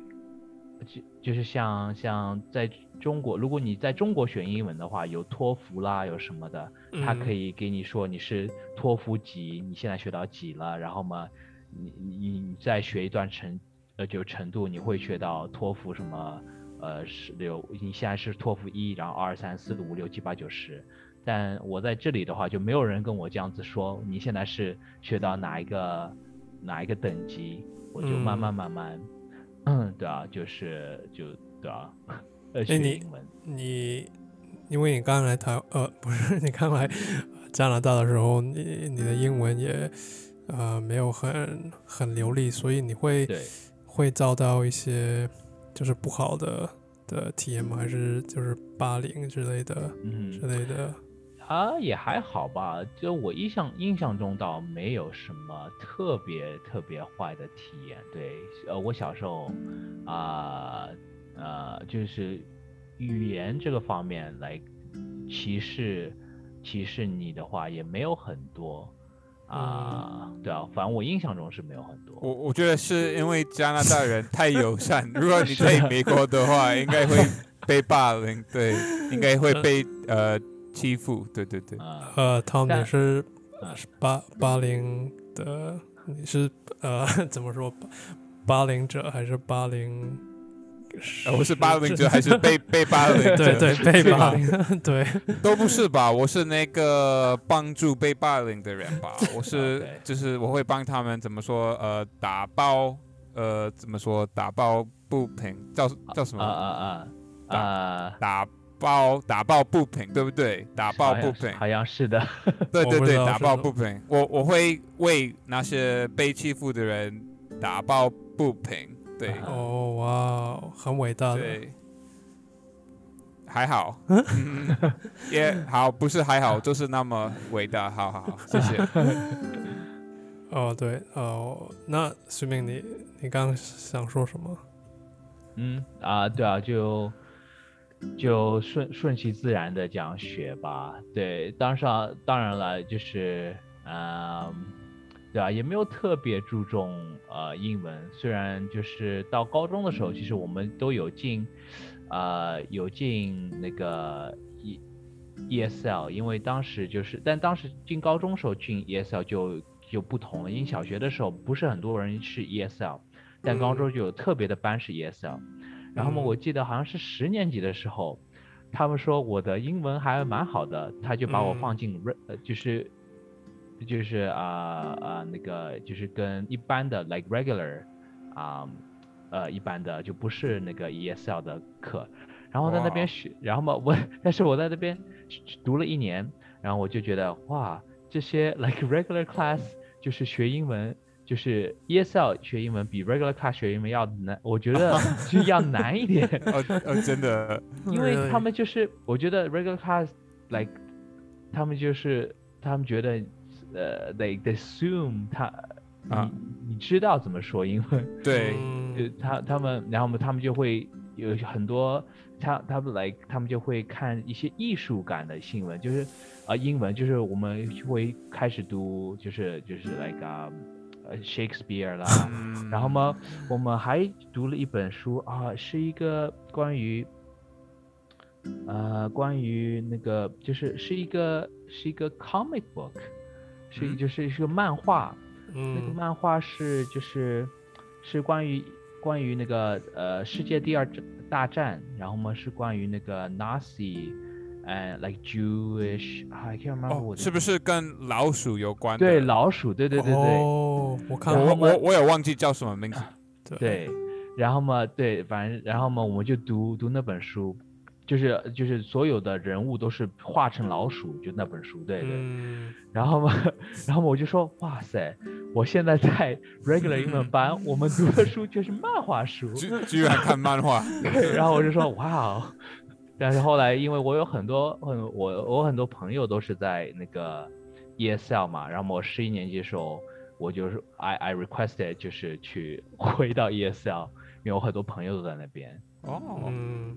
就就是像像在中国，如果你在中国学英文的话，有托福啦，有什么的，他可以以给你说你是托福几，你现在学到几了，然后嘛，你你你再学一段程呃就程度，你会学到托福什么呃十六，你现在是托福一，然后二三四五六七八九十，但我在这里的话就没有人跟我这样子说，你现在是学到哪一个哪一个等级，我就慢慢嗯。慢慢，嗯，对啊，就是就对啊，呃学你英文，你因为你刚来台呃不是你刚来加拿大的时候，你你的英文也呃没有很很流利，所以你会。会遭到一些就是不好的的体验吗？还是就是霸凌之类的嗯之类的？啊，也还好吧。就我印象印象中倒没有什么特别特别坏的体验。对，呃，我小时候啊呃就是语言这个方面来歧视歧视你的话也没有很多啊、对啊，反正我印象中是没有很多。我我觉得是因为加拿大人太友善，如果你在美国的话，应该会被霸凌，对，应该会被呃欺负，对对对。啊、呃，Tom 但你是啊是霸霸凌的，你是呃 怎么说霸霸凌者还是八零？呃我是八零者还是被 被八零？对对，被是吧霸凌，对，都不是吧？我是那个帮助被霸凌的人吧？我是就是我会帮他们怎么说？呃，打包呃怎么说？打包不平叫叫什啊么？啊啊啊！打抱打抱不平，对不对？打抱不平，好像是的。对对对，打抱是什么不平。我我会为那些被欺负的人打抱不平。对啊哦哇哦，很伟大的，对，还好，嗯 也好，不是还好，就是那么伟大。好好好，谢谢。哦，对，哦，那徐明，你你刚刚想说什么？嗯啊，对啊，就就顺顺其自然的这样学吧。对，当上当然了，就是嗯，对啊，也没有特别注重呃英文。虽然就是到高中的时候，其实我们都有进呃有进那个 E ESL，因为当时就是，但当时进高中时候进 ESL 就就不同了，因为小学的时候不是很多人是 ESL。但高中就有特别的班是 ESL，、然后嘛，嗯。我记得好像是十年级的时候，他们说我的英文还蛮好的，他就把我嗯。放进呃就是就是啊啊、那个就是跟一般的 like regular 啊、呃一般的就不是那个 ESL 的课，然后在那边学，然后嘛我但是我在那边读了一年，然后我就觉得哇这些 like regular class 就是学英文。就是 ESL 学英文比 regular class 学英文要难，我觉得 就要难一点，哦哦，真的，因为他们就是，我觉得 regular class like，他们就是他们觉得，呃，they they assume 他，啊。你你知道怎么说英文，对，嗯。就他他们，然后嘛他们就会有很多，他他们 like 他们就会看一些艺术感的新闻，就是啊、英文就是我们会开始读，就是就是 like 啊、呃 Shakespeare 啦，嗯然后嘛，我们还读了一本书啊，是一个关于，呃，关于那个就是是一个是一个 comic book，是就是是个漫画，那个嗯漫画是就是是关于关于那个呃世界第二战大战，然后嘛是关于那个 Nazi，呃 like Jewish，是不是跟老鼠有关的？对老鼠，对对对对。哦，我看我，我我也忘记叫什么名字。对对，然后嘛，对，反正然后嘛，我们就读读那本书，就是就是所有的人物都是画成老鼠，就那本书，对对。嗯，然后嘛，然后我就说，哇塞，我现在在 regular 英文班，我们读的书就是漫画书，居居然看漫画，对，然后我就说，哇哦。但是后来，因为我有很多很我我很多朋友都是在那个 ESL 嘛，然后我十一年级的时候，我就是 I I requested 就是去 回到 ESL，因为我很多朋友都在那边。哦，嗯，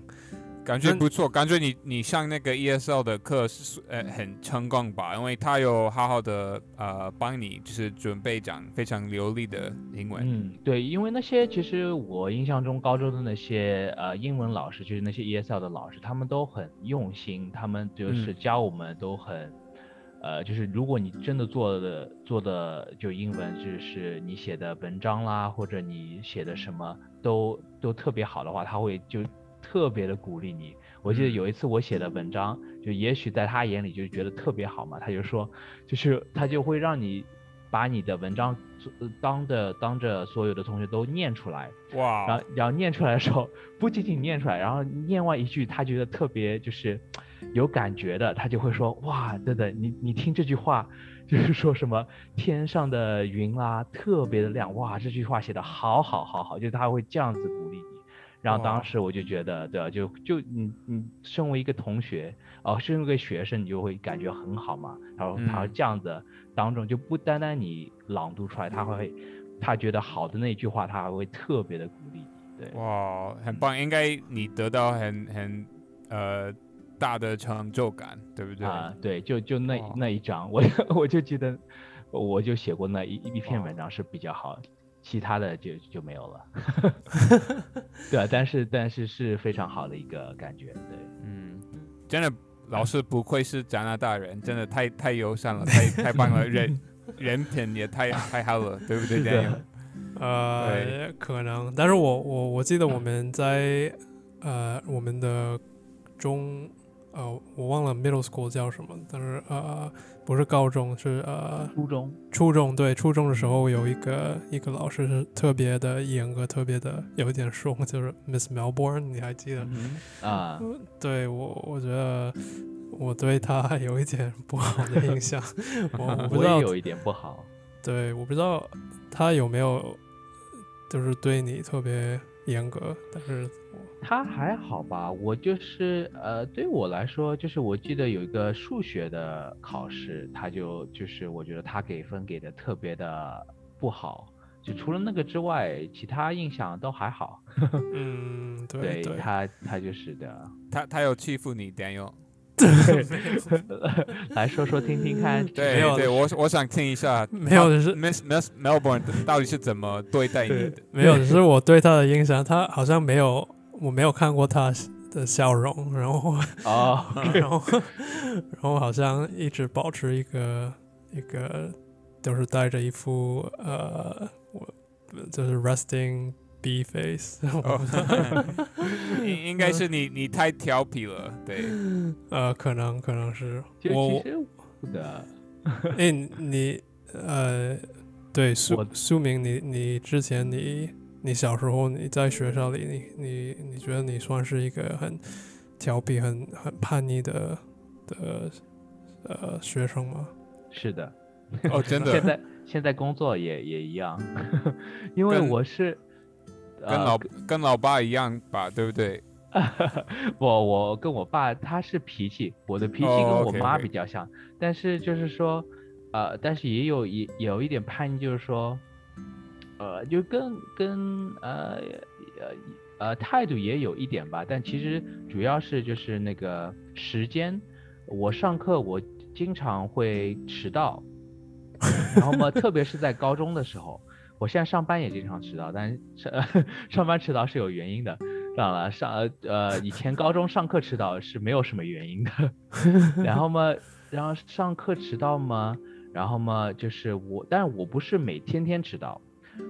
感觉不错，感觉你你上那个 ESL 的课是呃很成功吧？因为他有好好的呃帮你就是准备讲非常流利的英文。嗯，对，因为那些其实我印象中高中的那些呃英文老师，就是那些 ESL 的老师，他们都很用心，他们就是嗯教我们都很，呃，就是如果你真的做的做的就英文，就是你写的文章啦，或者你写的什么都都特别好的话，他会就特别的鼓励你。我记得嗯有一次我写的文章，就也许在他眼里就觉得特别好嘛，他就说，就是他就会让你把你的文章当着当着所有的同学都念出来，哇然哇后，然后念出来的时候，不仅仅念出来，然后念完一句他觉得特别就是有感觉的，他就会说哇，等等，你你听这句话，就是说什么天上的云啦、特别的亮，哇，这句话写的好好好好，就是他会这样子鼓励你。然后当时我就觉得，对吧？就就你你身为一个同学，哦，身为一个学生，你就会感觉很好嘛。然后他这样子当中，就不单单你朗读出来，他会他觉得好的那句话，他还会特别的鼓励你。对，哇，很棒，应该你得到很很呃大的成就感，对不对？啊，对，就就那那一章，我 我就记得，我就写过那一一篇文章是比较好，其他的就就没有了。对啊，但是但是是非常好的一个感觉，对。嗯，真的，老师不愧是加拿大人，真的太太友善了，太太棒了，人 人品也太太好了，对不对这样 呃，可能，但是我我我记得我们在呃我们的中呃我忘了 middle school 叫什么，但是呃不是高中是呃初中，初中对初中的时候有一个一个老师是特别的严格，特别的有一点凶，就是 Miss Melbourne，你还记得？嗯啊，对我我觉得我对他有一点不好的印象，我我不知道我也有一点不好。对，我不知道他有没有就是对你特别严格，但是他还好吧，我就是呃，对我来说，就是我记得有一个数学的考试，他就就是我觉得他给分给的特别的不好，就除了那个之外，其他印象都还好。嗯，对对，他他就是的，他他有欺负你，Daniel？来说说听听看。对对，我我想听一下，没有是 Miss Miss Melbourne 到底是怎么对待你的？没有，只是我对他的印象，他好像没有。我没有看过他的笑容，然后啊，然后 然后好像一直保持一个一个，都是带着一副呃，我就是 resting b face，应应该是你你太调皮了，对，呃，可能可能是。我的，哎，你呃，对苏苏明，你你之前你。你小时候你在学校里，你你你觉得你算是一个很调皮、很很叛逆的的呃学生吗？是的，哦，真的。现在 现在工作也也一样，因为我是跟老跟老爸一样吧，对不对？我我跟我爸他是脾气，我的脾气跟我妈比较像，但是就是说，呃，但是也有一有一点叛逆，就是说。呃，就跟跟呃呃呃态度也有一点吧，但其实主要是就是那个时间，我上课我经常会迟到，然后嘛，特别是在高中的时候，我现在上班也经常迟到，但上 上班迟到是有原因的，当然了，上呃以前高中上课迟到是没有什么原因的，然后嘛，然后上课迟到嘛，然后嘛就是我，但我不是每天天迟到。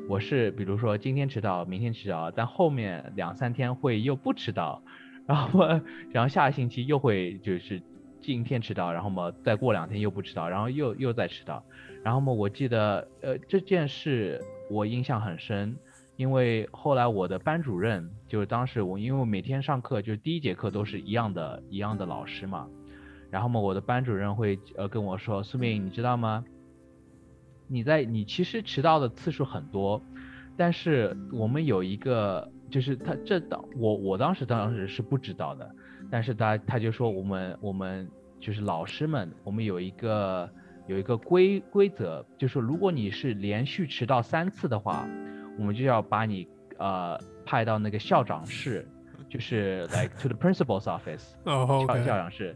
我是比如说今天迟到，明天迟到，但后面两三天会又不迟到，然后嘛，然后下个星期又会就是今天迟到，然后嘛再过两天又不迟到，然后又又再迟到，然后嘛我记得呃这件事我印象很深，因为后来我的班主任就是当时我因为我每天上课就是第一节课都是一样的一样的老师嘛，然后嘛我的班主任会呃跟我说苏明你知道吗？你在你其实迟到的次数很多，但是我们有一个就是他这当我我当时当时是不知道的，但是他他就说我们我们就是老师们，我们有一个有一个规规则，就是如果你是连续迟到三次的话，我们就要把你呃派到那个校长室，就是 like to the principal's office，校校长室。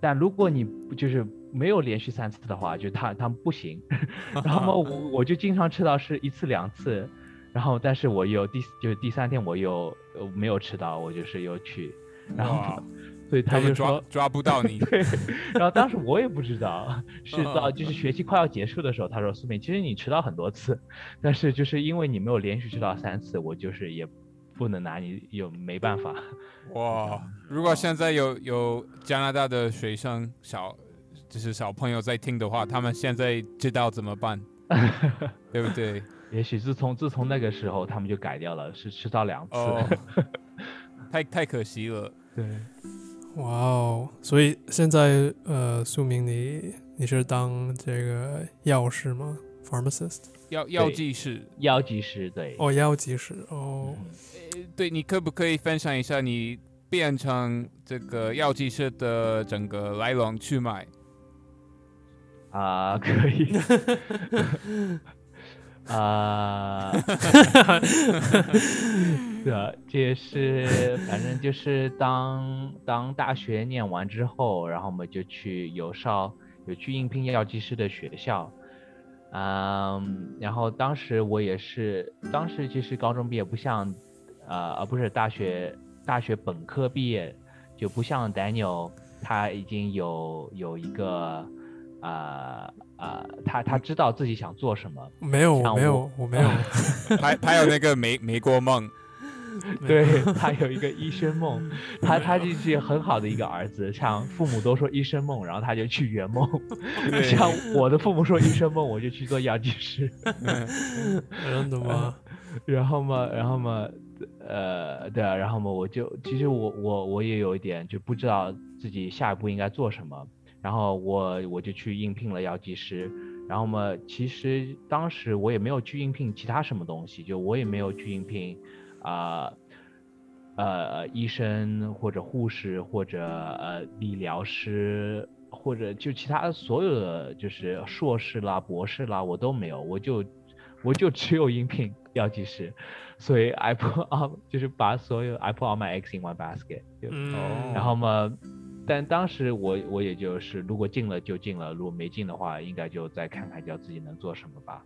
但如果你就是没有连续三次的话，就他他们不行。然后我我就经常迟到是一次两次，然后但是我有第就是第三天我又没有迟到，我就是又去，然后所以他就说抓不到你。对，然后当时我也不知道，是到就是学期快要结束的时候，他说苏敏，其实你迟到很多次，但是就是因为你没有连续迟到三次，我就是也。不能拿你有没办法哇！如果现在有有加拿大的学生小就是小朋友在听的话，他们现在知道怎么办，对不对？也许自从自从那个时候，他们就改掉了，是迟到两次，太太可惜了。对，哇哦！所以现在呃，苏明，你你是当这个药师吗？Pharmacist？药药剂师？药剂师？对。哦，药剂师哦。对你可不可以分享一下你变成这个药剂师的整个来龙去脉？啊，可以。啊，对啊，这是反正就是当当大学念完之后，然后我们就去有少有去应聘药剂师的学校，嗯，然后当时我也是，当时其实高中毕业不像。呃，而不是大学大学本科毕业，就不像 Daniel，他已经有有一个，呃呃，他他知道自己想做什么。没有，没有，我没有。他他有那个美美国梦，对他有一个医生梦，他他就是很好的一个儿子，像父母都说医生梦，然后他就去圆梦。像我的父母说医生梦，我就去做药剂师。真的吗？然后嘛，然后嘛。呃，对啊，然后嘛，我就其实我我我也有一点就不知道自己下一步应该做什么，然后我我就去应聘了药剂师，然后嘛，其实当时我也没有去应聘其他什么东西，就我也没有去应聘啊呃医生或者护士或者呃理疗师或者就其他所有的就是硕士啦博士啦我都没有，我就我就只有应聘 药剂师，所以 I put all 就是把所有 I put all my eggs in one basket，就然后嘛，但当时我我也就是如果进了就进了，如果没进的话，应该就再看看叫自己能做什么吧。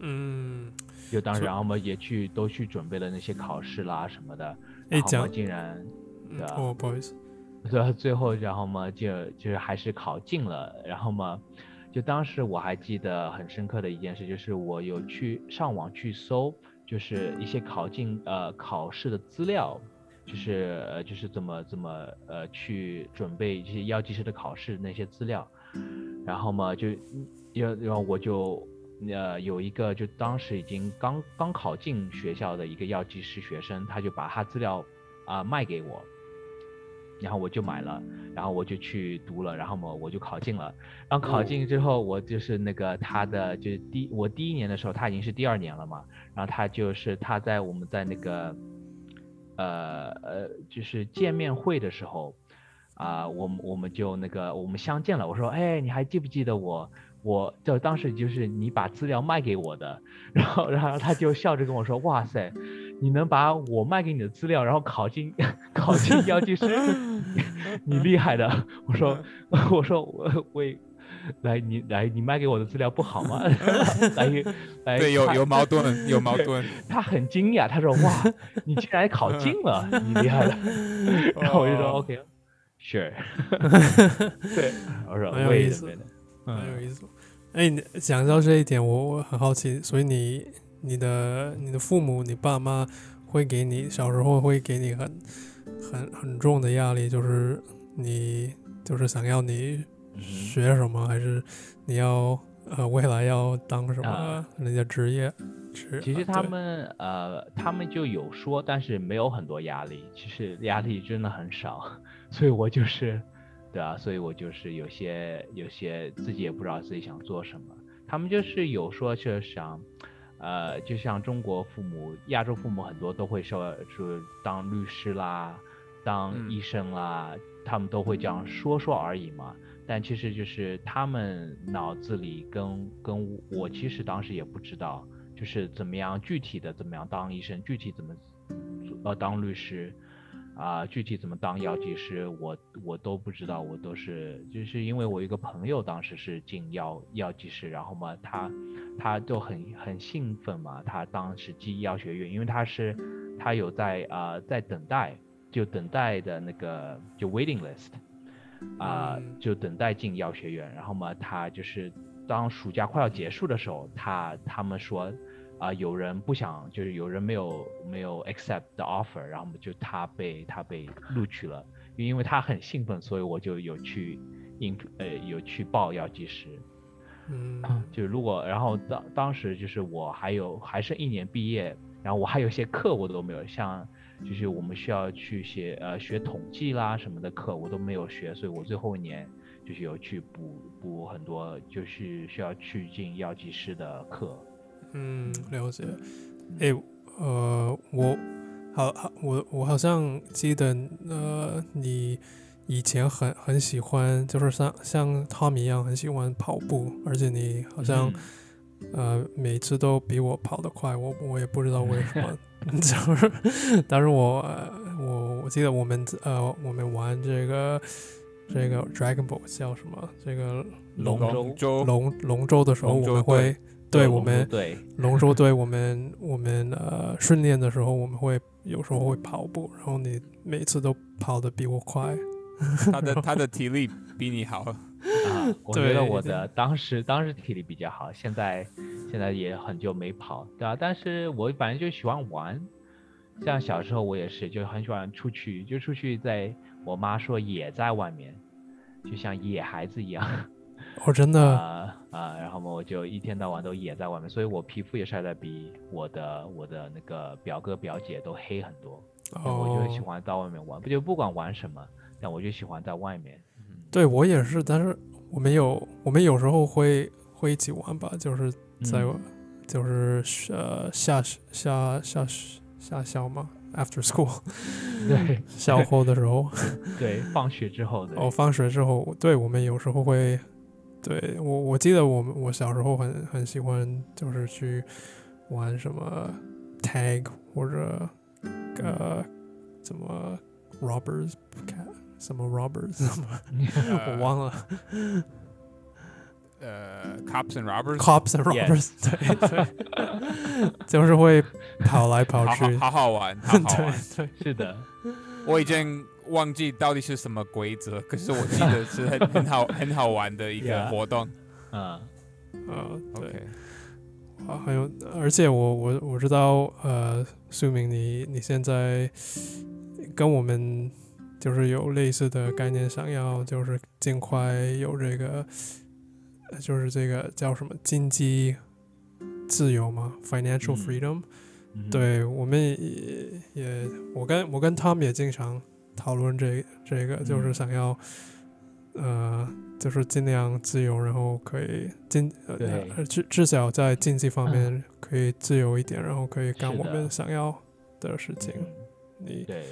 嗯，就当时然后嘛也去都去准备了那些考试啦什么的，哎，然后嘛讲，竟然对啊哦，不好意思，对啊，最后然后嘛就就是还是考进了，然后嘛就当时我还记得很深刻的一件事，就是我有去上网去搜，就是一些考进呃考试的资料，就是呃就是怎么怎么呃去准备这些药剂师的考试那些资料，然后嘛就要然后我就呃有一个就当时已经刚刚考进学校的一个药剂师学生，他就把他资料啊、卖给我。然后我就买了，然后我就去读了，然后嘛我就考进了，然后考进之后，我就是那个他的就是第我第一年的时候，他已经是第二年了嘛，然后他就是他在我们在那个呃呃就是见面会的时候啊、我们我们就那个我们相见了，我说哎你还记不记得我？我就当时就是你把资料卖给我的，然后然后他就笑着跟我说哇塞，你能把我卖给你的资料，然后考进考进药剂师，你厉害的。我说我说我我也来你来你卖给我的资料不好吗？来 来对，有有矛盾，有矛盾。他很惊讶，他说哇 你竟然考进了，你厉害了。然后我就说哦 OK sure，对，我说很有意思很有意思。哎，你讲到这一点，我我很好奇，所以你你的你的父母，你爸妈会给你小时候会给你很很很重的压力，就是你就是想要你学什么，还是你要呃未来要当什么啊人家职业？职其实他们呃，他们就有说，但是没有很多压力，其实压力真的很少，所以我就是，对啊，所以我就是有些有些自己也不知道自己想做什么。他们就是有说是想，呃，就像中国父母、亚洲父母很多都会说说当律师啦、当嗯医生啦，他们都会这样说说而已嘛。但其实就是他们脑子里跟跟我其实当时也不知道，就是怎么样具体的怎么样当医生，具体怎么呃当律师，啊、具体怎么当药剂师，我我都不知道，我都是就是因为我一个朋友当时是进药药剂师，然后嘛他他就很很兴奋嘛，他当时进医药学院，因为他是他有在啊、在等待，就等待的那个就 waiting list。啊、嗯就等待进药学院。然后嘛，他就是当暑假快要结束的时候，他他们说啊、有人不想，就是有人没有没有 accept the offer，然后就他被他被录取了，因为他很兴奋，所以我就有去应呃有去报药剂师。嗯就如果然后当当时就是我还有还剩一年毕业，然后我还有些课我都没有，像就是我们需要去写呃学统计啦什么的课我都没有学，所以我最后一年就是有去补补很多就是需要去进药剂师的课。嗯，了解。哎，呃，我好好，我我好像记得，呃，你以前很很喜欢，就是像像 Tom 一样很喜欢跑步，而且你好像、呃每次都比我跑得快，我我也不知道为什么，就是，但是我呃我我记得我们呃我们玩这个这个 Dragon Ball 叫什么？这个龙舟龙龙龙舟的时候，我们会对我们对龙舟队，我们我们呃训练的时候，我们会有时候会跑步，然后你每次都跑得比我快。他的他的体力比你好。啊，我觉得我的当时当时体力比较好，现在现在也很久没跑，对啊，但是我反正就喜欢玩，像小时候我也是，就很喜欢出去，就出去在我妈说野在外面，就像野孩子一样哦，真的，啊啊，然后嘛我就一天到晚都野在外面，所以我皮肤也晒得比我的我的那个表哥表姐都黑很多，我就喜欢到外面玩，不就不管玩什么，但我就喜欢在外面。对我也是，但是我们有我们有时候会会一起玩吧，就是在、嗯就是呃下下下下校嘛，after school 对 校后的时候，对，放学之后的。哦，放学之后，对我们有时候会，对我我记得我们我小时候很很喜欢，就是去玩什么 tag 或者呃怎么 robbers 看什么 robbers 什么 我忘了。呃，cops and robbers，cops and robbers，对对，就是会跑来跑去，好好好玩，好好玩。对对，是的，我已经忘记到底是什么规则，可是我记得是很很好很好玩的一个活动。嗯。呃对。OK，啊，还有，而且我我我知道，呃，苏明你你现在跟我们就是有类似的概念，想要就是尽快有这个，呃就是这个叫什么经济自由嘛？financial 嗯。freedom、嗯，对，我们也也，我跟我跟 Tom 也经常讨论这这个，就是嗯。想要，呃，就是尽量自由，然后可以经呃至至少在经济方面可以自由一点，然后可以干我们想要的事情。嗯。你对，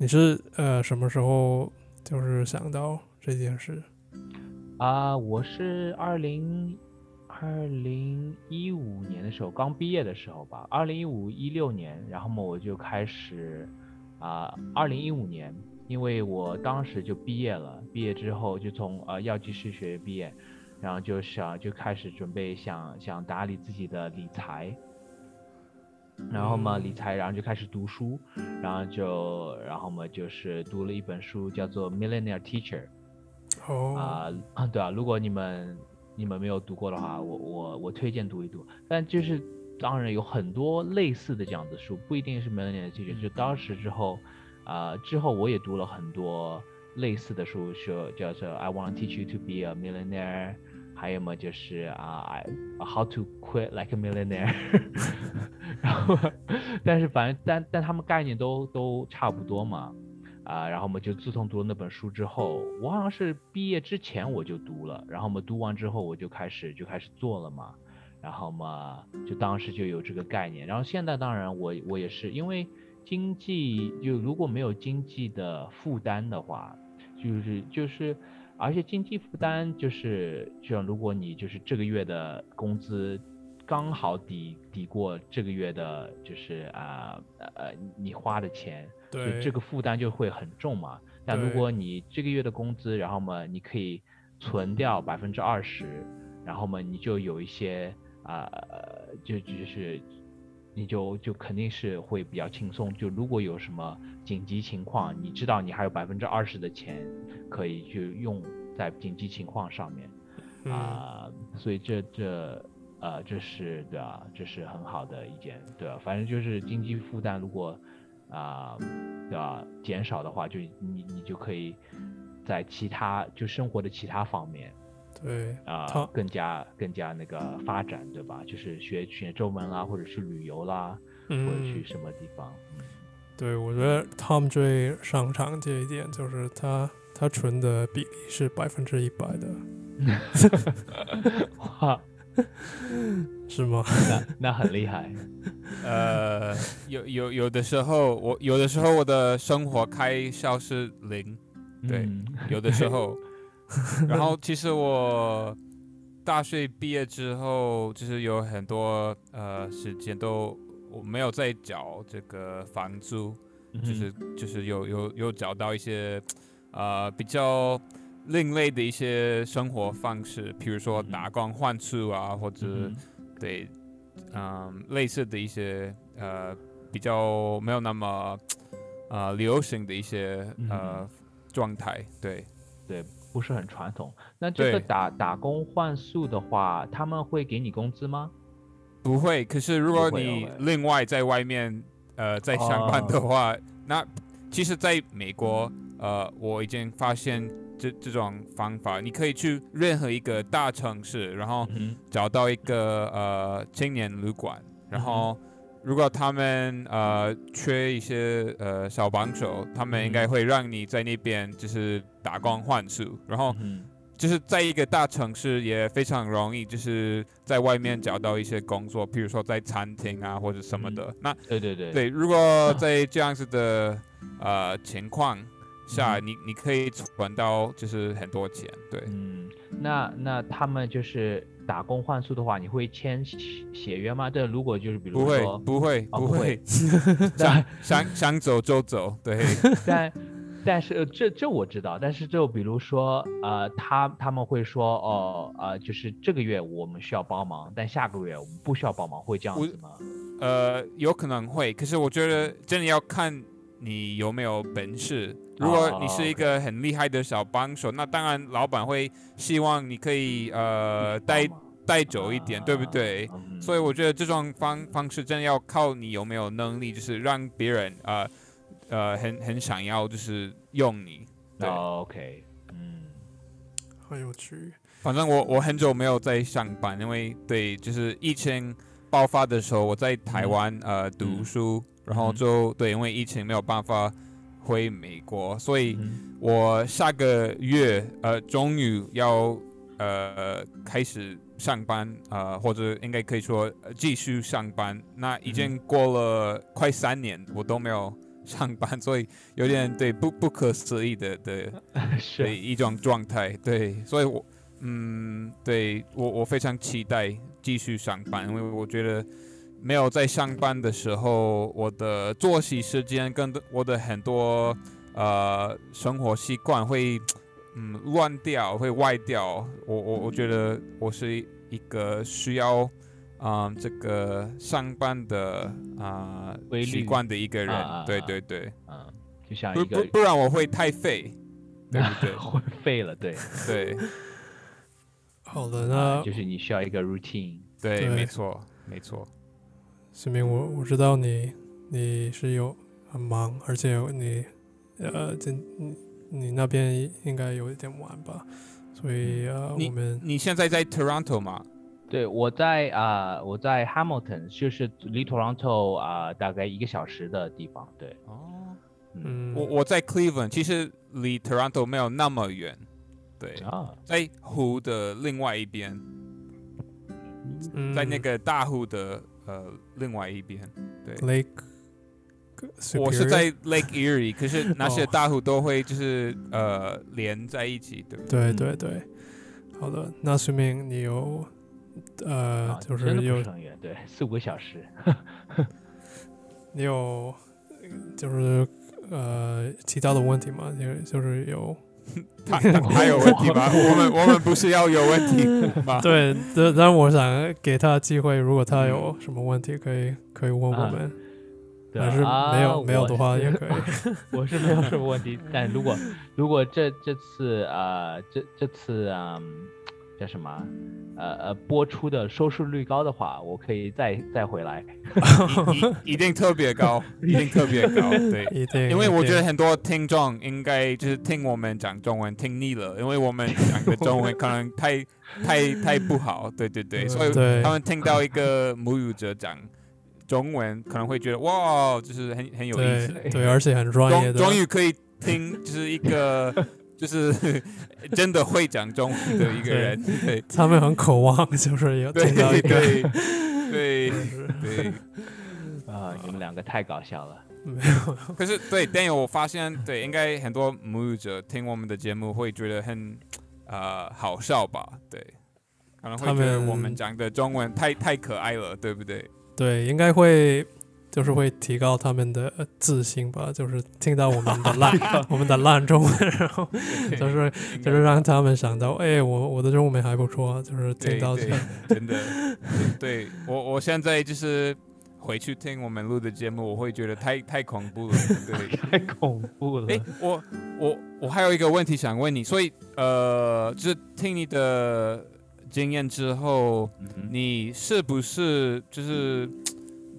你是呃什么时候就是想到这件事？啊、我是二零二零一五年的时候刚毕业的时候吧，二零一五一六年，然后嘛我就开始啊，二零一五年，因为我当时就毕业了，毕业之后就从呃药剂师学院毕业，然后就想就开始准备想想打理自己的理财。然后嘛，理财，然后就开始读书，然后就，然后嘛，就是读了一本书，叫做《Millionaire Teacher》，哦，啊、对啊，如果你们你们没有读过的话，我我我推荐读一读。但就是当然有很多类似的这样子书，不一定是 Millionaire Teacher。就当时之后，啊、之后我也读了很多类似的书，说叫做 I want to teach you to be a millionaire，还有嘛就是啊、I How to quit like a millionaire。然后，但是反正但但他们概念都都差不多嘛。啊、然后我们就自从读了那本书之后，我好像是毕业之前我就读了，然后我们读完之后我就开始就开始做了嘛，然后嘛就当时就有这个概念，然后现在当然我我也是因为经济就如果没有经济的负担的话，就是就是而且经济负担就是就像如果你就是这个月的工资刚好抵抵过这个月的就是啊呃你花的钱。就对，这个负担就会很重嘛。但如果你这个月的工资，然后嘛，你可以存掉百分之二十，然后嘛，你就有一些啊、呃，就就是你就就肯定是会比较轻松。就如果有什么紧急情况，你知道你还有百分之二十的钱可以去用在紧急情况上面嗯啊、所以这这。呃，这是对啊，这是很好的一件，对啊，反正就是经济负担，如果啊、对吧？减少的话，就你你就可以在其他就生活的其他方面对，啊、他更加更加那个发展，对吧？就是学学中文啦，或者去旅游啦，或者去嗯，什么地方。对，我觉得 Tom 最擅长这一点就是他他存的比例是百分之一百的，哇，是吗？那那很厉害。呃，有有有的时候我有的时候我的生活开销是零，对嗯有的时候，然后其实我大学毕业之后，就是有很多呃时间都我没有在缴这个房租，就是就是有有有找到一些呃比较另类的一些生活方式，比如说打工换宿啊，或者、嗯对，嗯，类似的一些呃比较没有那么呃流行的一些呃状态，对对。不是很传统。那这个打打工换宿的话，他们会给你工资吗？不会，可是如果你另外在外面呃在上班的话，那其实在美国呃我已经发现这这种方法，你可以去任何一个大城市，然后嗯找到一个呃青年旅馆，然后如果他们呃缺一些呃小帮手，他们应该会让你在那边就是打工换宿，然后，就是在一个大城市也非常容易，就是在外面找到一些工作，比如说在餐厅啊或者什么的。那对对对，对，如果在这样子的呃情况下，你你可以存到就是很多钱，对。嗯，那那他们就是打工换宿的话，你会签协协约吗？这如果就是比如不会说，不会哦不不会会，想 想想走就走，对。但但是呃这这我知道，但是就比如说呃，他他们会说哦呃，就是这个月我们需要帮忙，但下个月我们不需要帮忙，会这样子吗？呃，有可能会，可是我觉得真的要看你有没有本事。如果你是一个很厉害的小帮手，那当然老板会希望你可以呃带帮忙带走一点，对不对？嗯所以我觉得这种方方式真的要靠你有没有能力，就是让别人呃呃很很想要就是用你。OK，嗯，很有趣。反正我我很久没有在上班，因为对，就是疫情爆发的时候，我在台湾、呃读嗯书，然后嗯。就对，因为疫情没有办法回美国，所以嗯。我下个月呃终于要呃开始上班，呃或者应该可以说呃继续上班。那已经过了快三年，我都没有上班，所以有点对不不可思议的的的 是一种状态，对，所以我，嗯，对我我非常期待继续上班，因为我觉得没有在上班的时候，我的作息时间跟我的很多呃生活习惯会嗯乱掉，会歪掉。我我我觉得我是一个需要。嗯，这个上班的啊、习惯的一个人，啊啊啊对对对，嗯，就像不一个不不然我会太废，对不对？会废了，对，对好的，啊那就是你需要一个 routine，对，对没错没错。新明，我我知道你你是有很忙，而且你呃，这你你那边应该有一点晚吧，所以呃，你我们你现在在 Toronto 吗？对，我在啊、我在 Hamilton，就是离 Toronto 啊、大概一个小时的地方。对，哦，嗯，我我在 Cleveland，其实离 Toronto 没有那么远，对，啊，在湖的另外一边，嗯在那个大湖的呃另外一边。对 Lake，我是在 Lake Erie，可是那些哦大湖都会就是呃连在一起，对不对？对对对，好的，那说明你有呃，啊就是有很远，对，四五个小时。你有就是呃其他的问题吗？就就是有他他有问题吗？我们我们不是要有问题吗？对，但但我想给他机会，如果他有什么问题，可以可以问我啊们，对还是啊没有没有的话也可以。我是没有什么问题，但如果如果这这次呃这这次嗯叫什么呃呃播出的收视率高的话，我可以再再回来。一一定特别高，一定特别高，对。一定，因为我觉得很多听众应该就是听我们讲中文听腻了，因为我们讲的中文可能太太太不好，对对对，所以他们听到一个母语者讲中文，可能会觉得哇，就是很很有意思，对对，而且很专业的，终于可以听，就是一个就是 真的会讲中文的一个人，对他们很渴望，就是有对听到一，对对对。啊、你们两个太搞笑了。没有，可是对 Daniel，我发现对，应该很多母语者听我们的节目会觉得很呃好笑吧？对，可能会他觉得们我们讲的中文太太可爱了，对不对？对，应该会就是会提高他们的自信吧，就是听到我们的烂 我们的烂中文，然 后就是就是让他们想到，哎，我我的中文还不错，就是听到这，真的，对对我我现在就是回去听我们录的节目，我会觉得太太恐怖了，对。太恐怖了。哎，我我我还有一个问题想问你，所以呃，就是听你的经验之后，嗯你是不是就是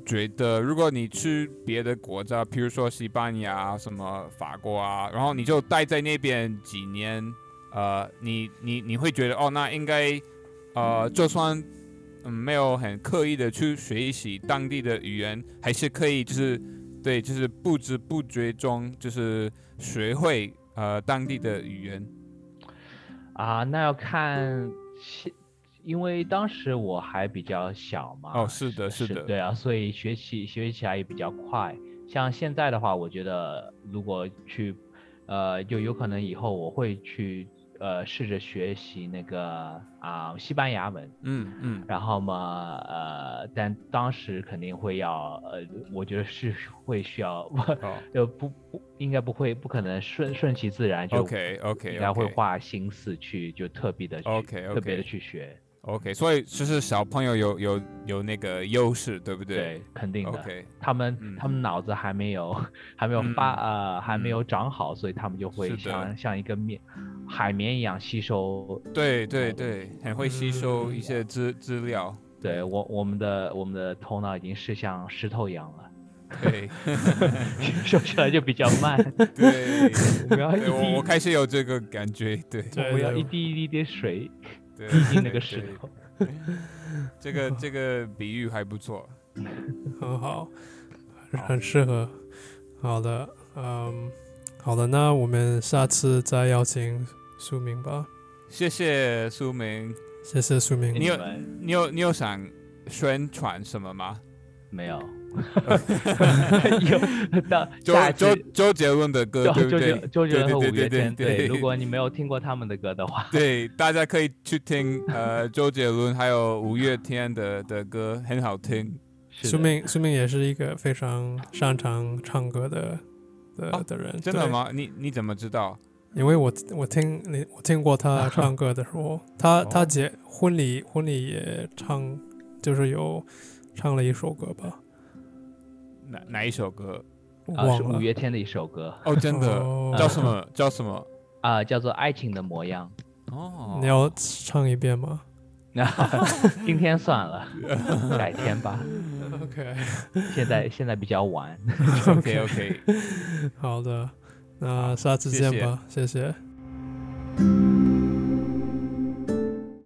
觉得，如果你去别的国家，比如说西班牙、什么法国啊，然后你就待在那边几年，呃，你你你会觉得哦，那应该呃，就算嗯没有很刻意的去学习当地的语言，还是可以就是对，就是不知不觉中就是学会呃当地的语言。啊，那要看，因为当时我还比较小嘛。哦，是的，是的，对啊，所以学习学习起来也比较快。像现在的话，我觉得如果去，呃，就有可能以后我会去。呃，试着学习那个啊西班牙文，嗯嗯，然后嘛，呃，但当时肯定会要，呃，我觉得是会需要，就不不应该不会不可能顺顺其自然就，OK OK，应该会花心思去就特别的 OK 特别的去学。OK，所以就是小朋友有有有那个优势，对不对？对，肯定的。OK，他们他们脑子还没有 还没有发呃还没有长好，所以他们就会像像一个面海绵一样吸收。对对对，很会吸收一些资资料。对我我们的我们的头脑已经是像石头一样了。对，说起来就比较慢。对，我要我我开始有这个感觉。对，我要一滴一滴的水。毕竟那个石头，这个这个比喻还不错，很好，很适合。好的，嗯，好的，那我们下次再邀请苏明吧。谢谢苏明，谢谢苏明。你有你有你有想宣传什么吗？没有。有周周周杰伦的歌，对不对？周杰伦和五月天。对，如果你没有听过他们的歌的话，对，大家可以去听呃周杰伦还有五月天的的歌，很好听。苏明苏明也是一个非常擅长唱歌的的的人，真的吗？你你怎么知道？因为我我听你我听过他唱歌的时候，他他结婚礼婚礼也唱，就是有唱了一首歌吧。哪哪一首歌？啊，是五月天的一首歌哦，真的叫什么？叫什么？啊，叫做《爱情的模样》哦。你要唱一遍吗？那 今天算了，改天吧。OK，现在现在比较晚。OK OK，好的，那下次见吧，谢谢。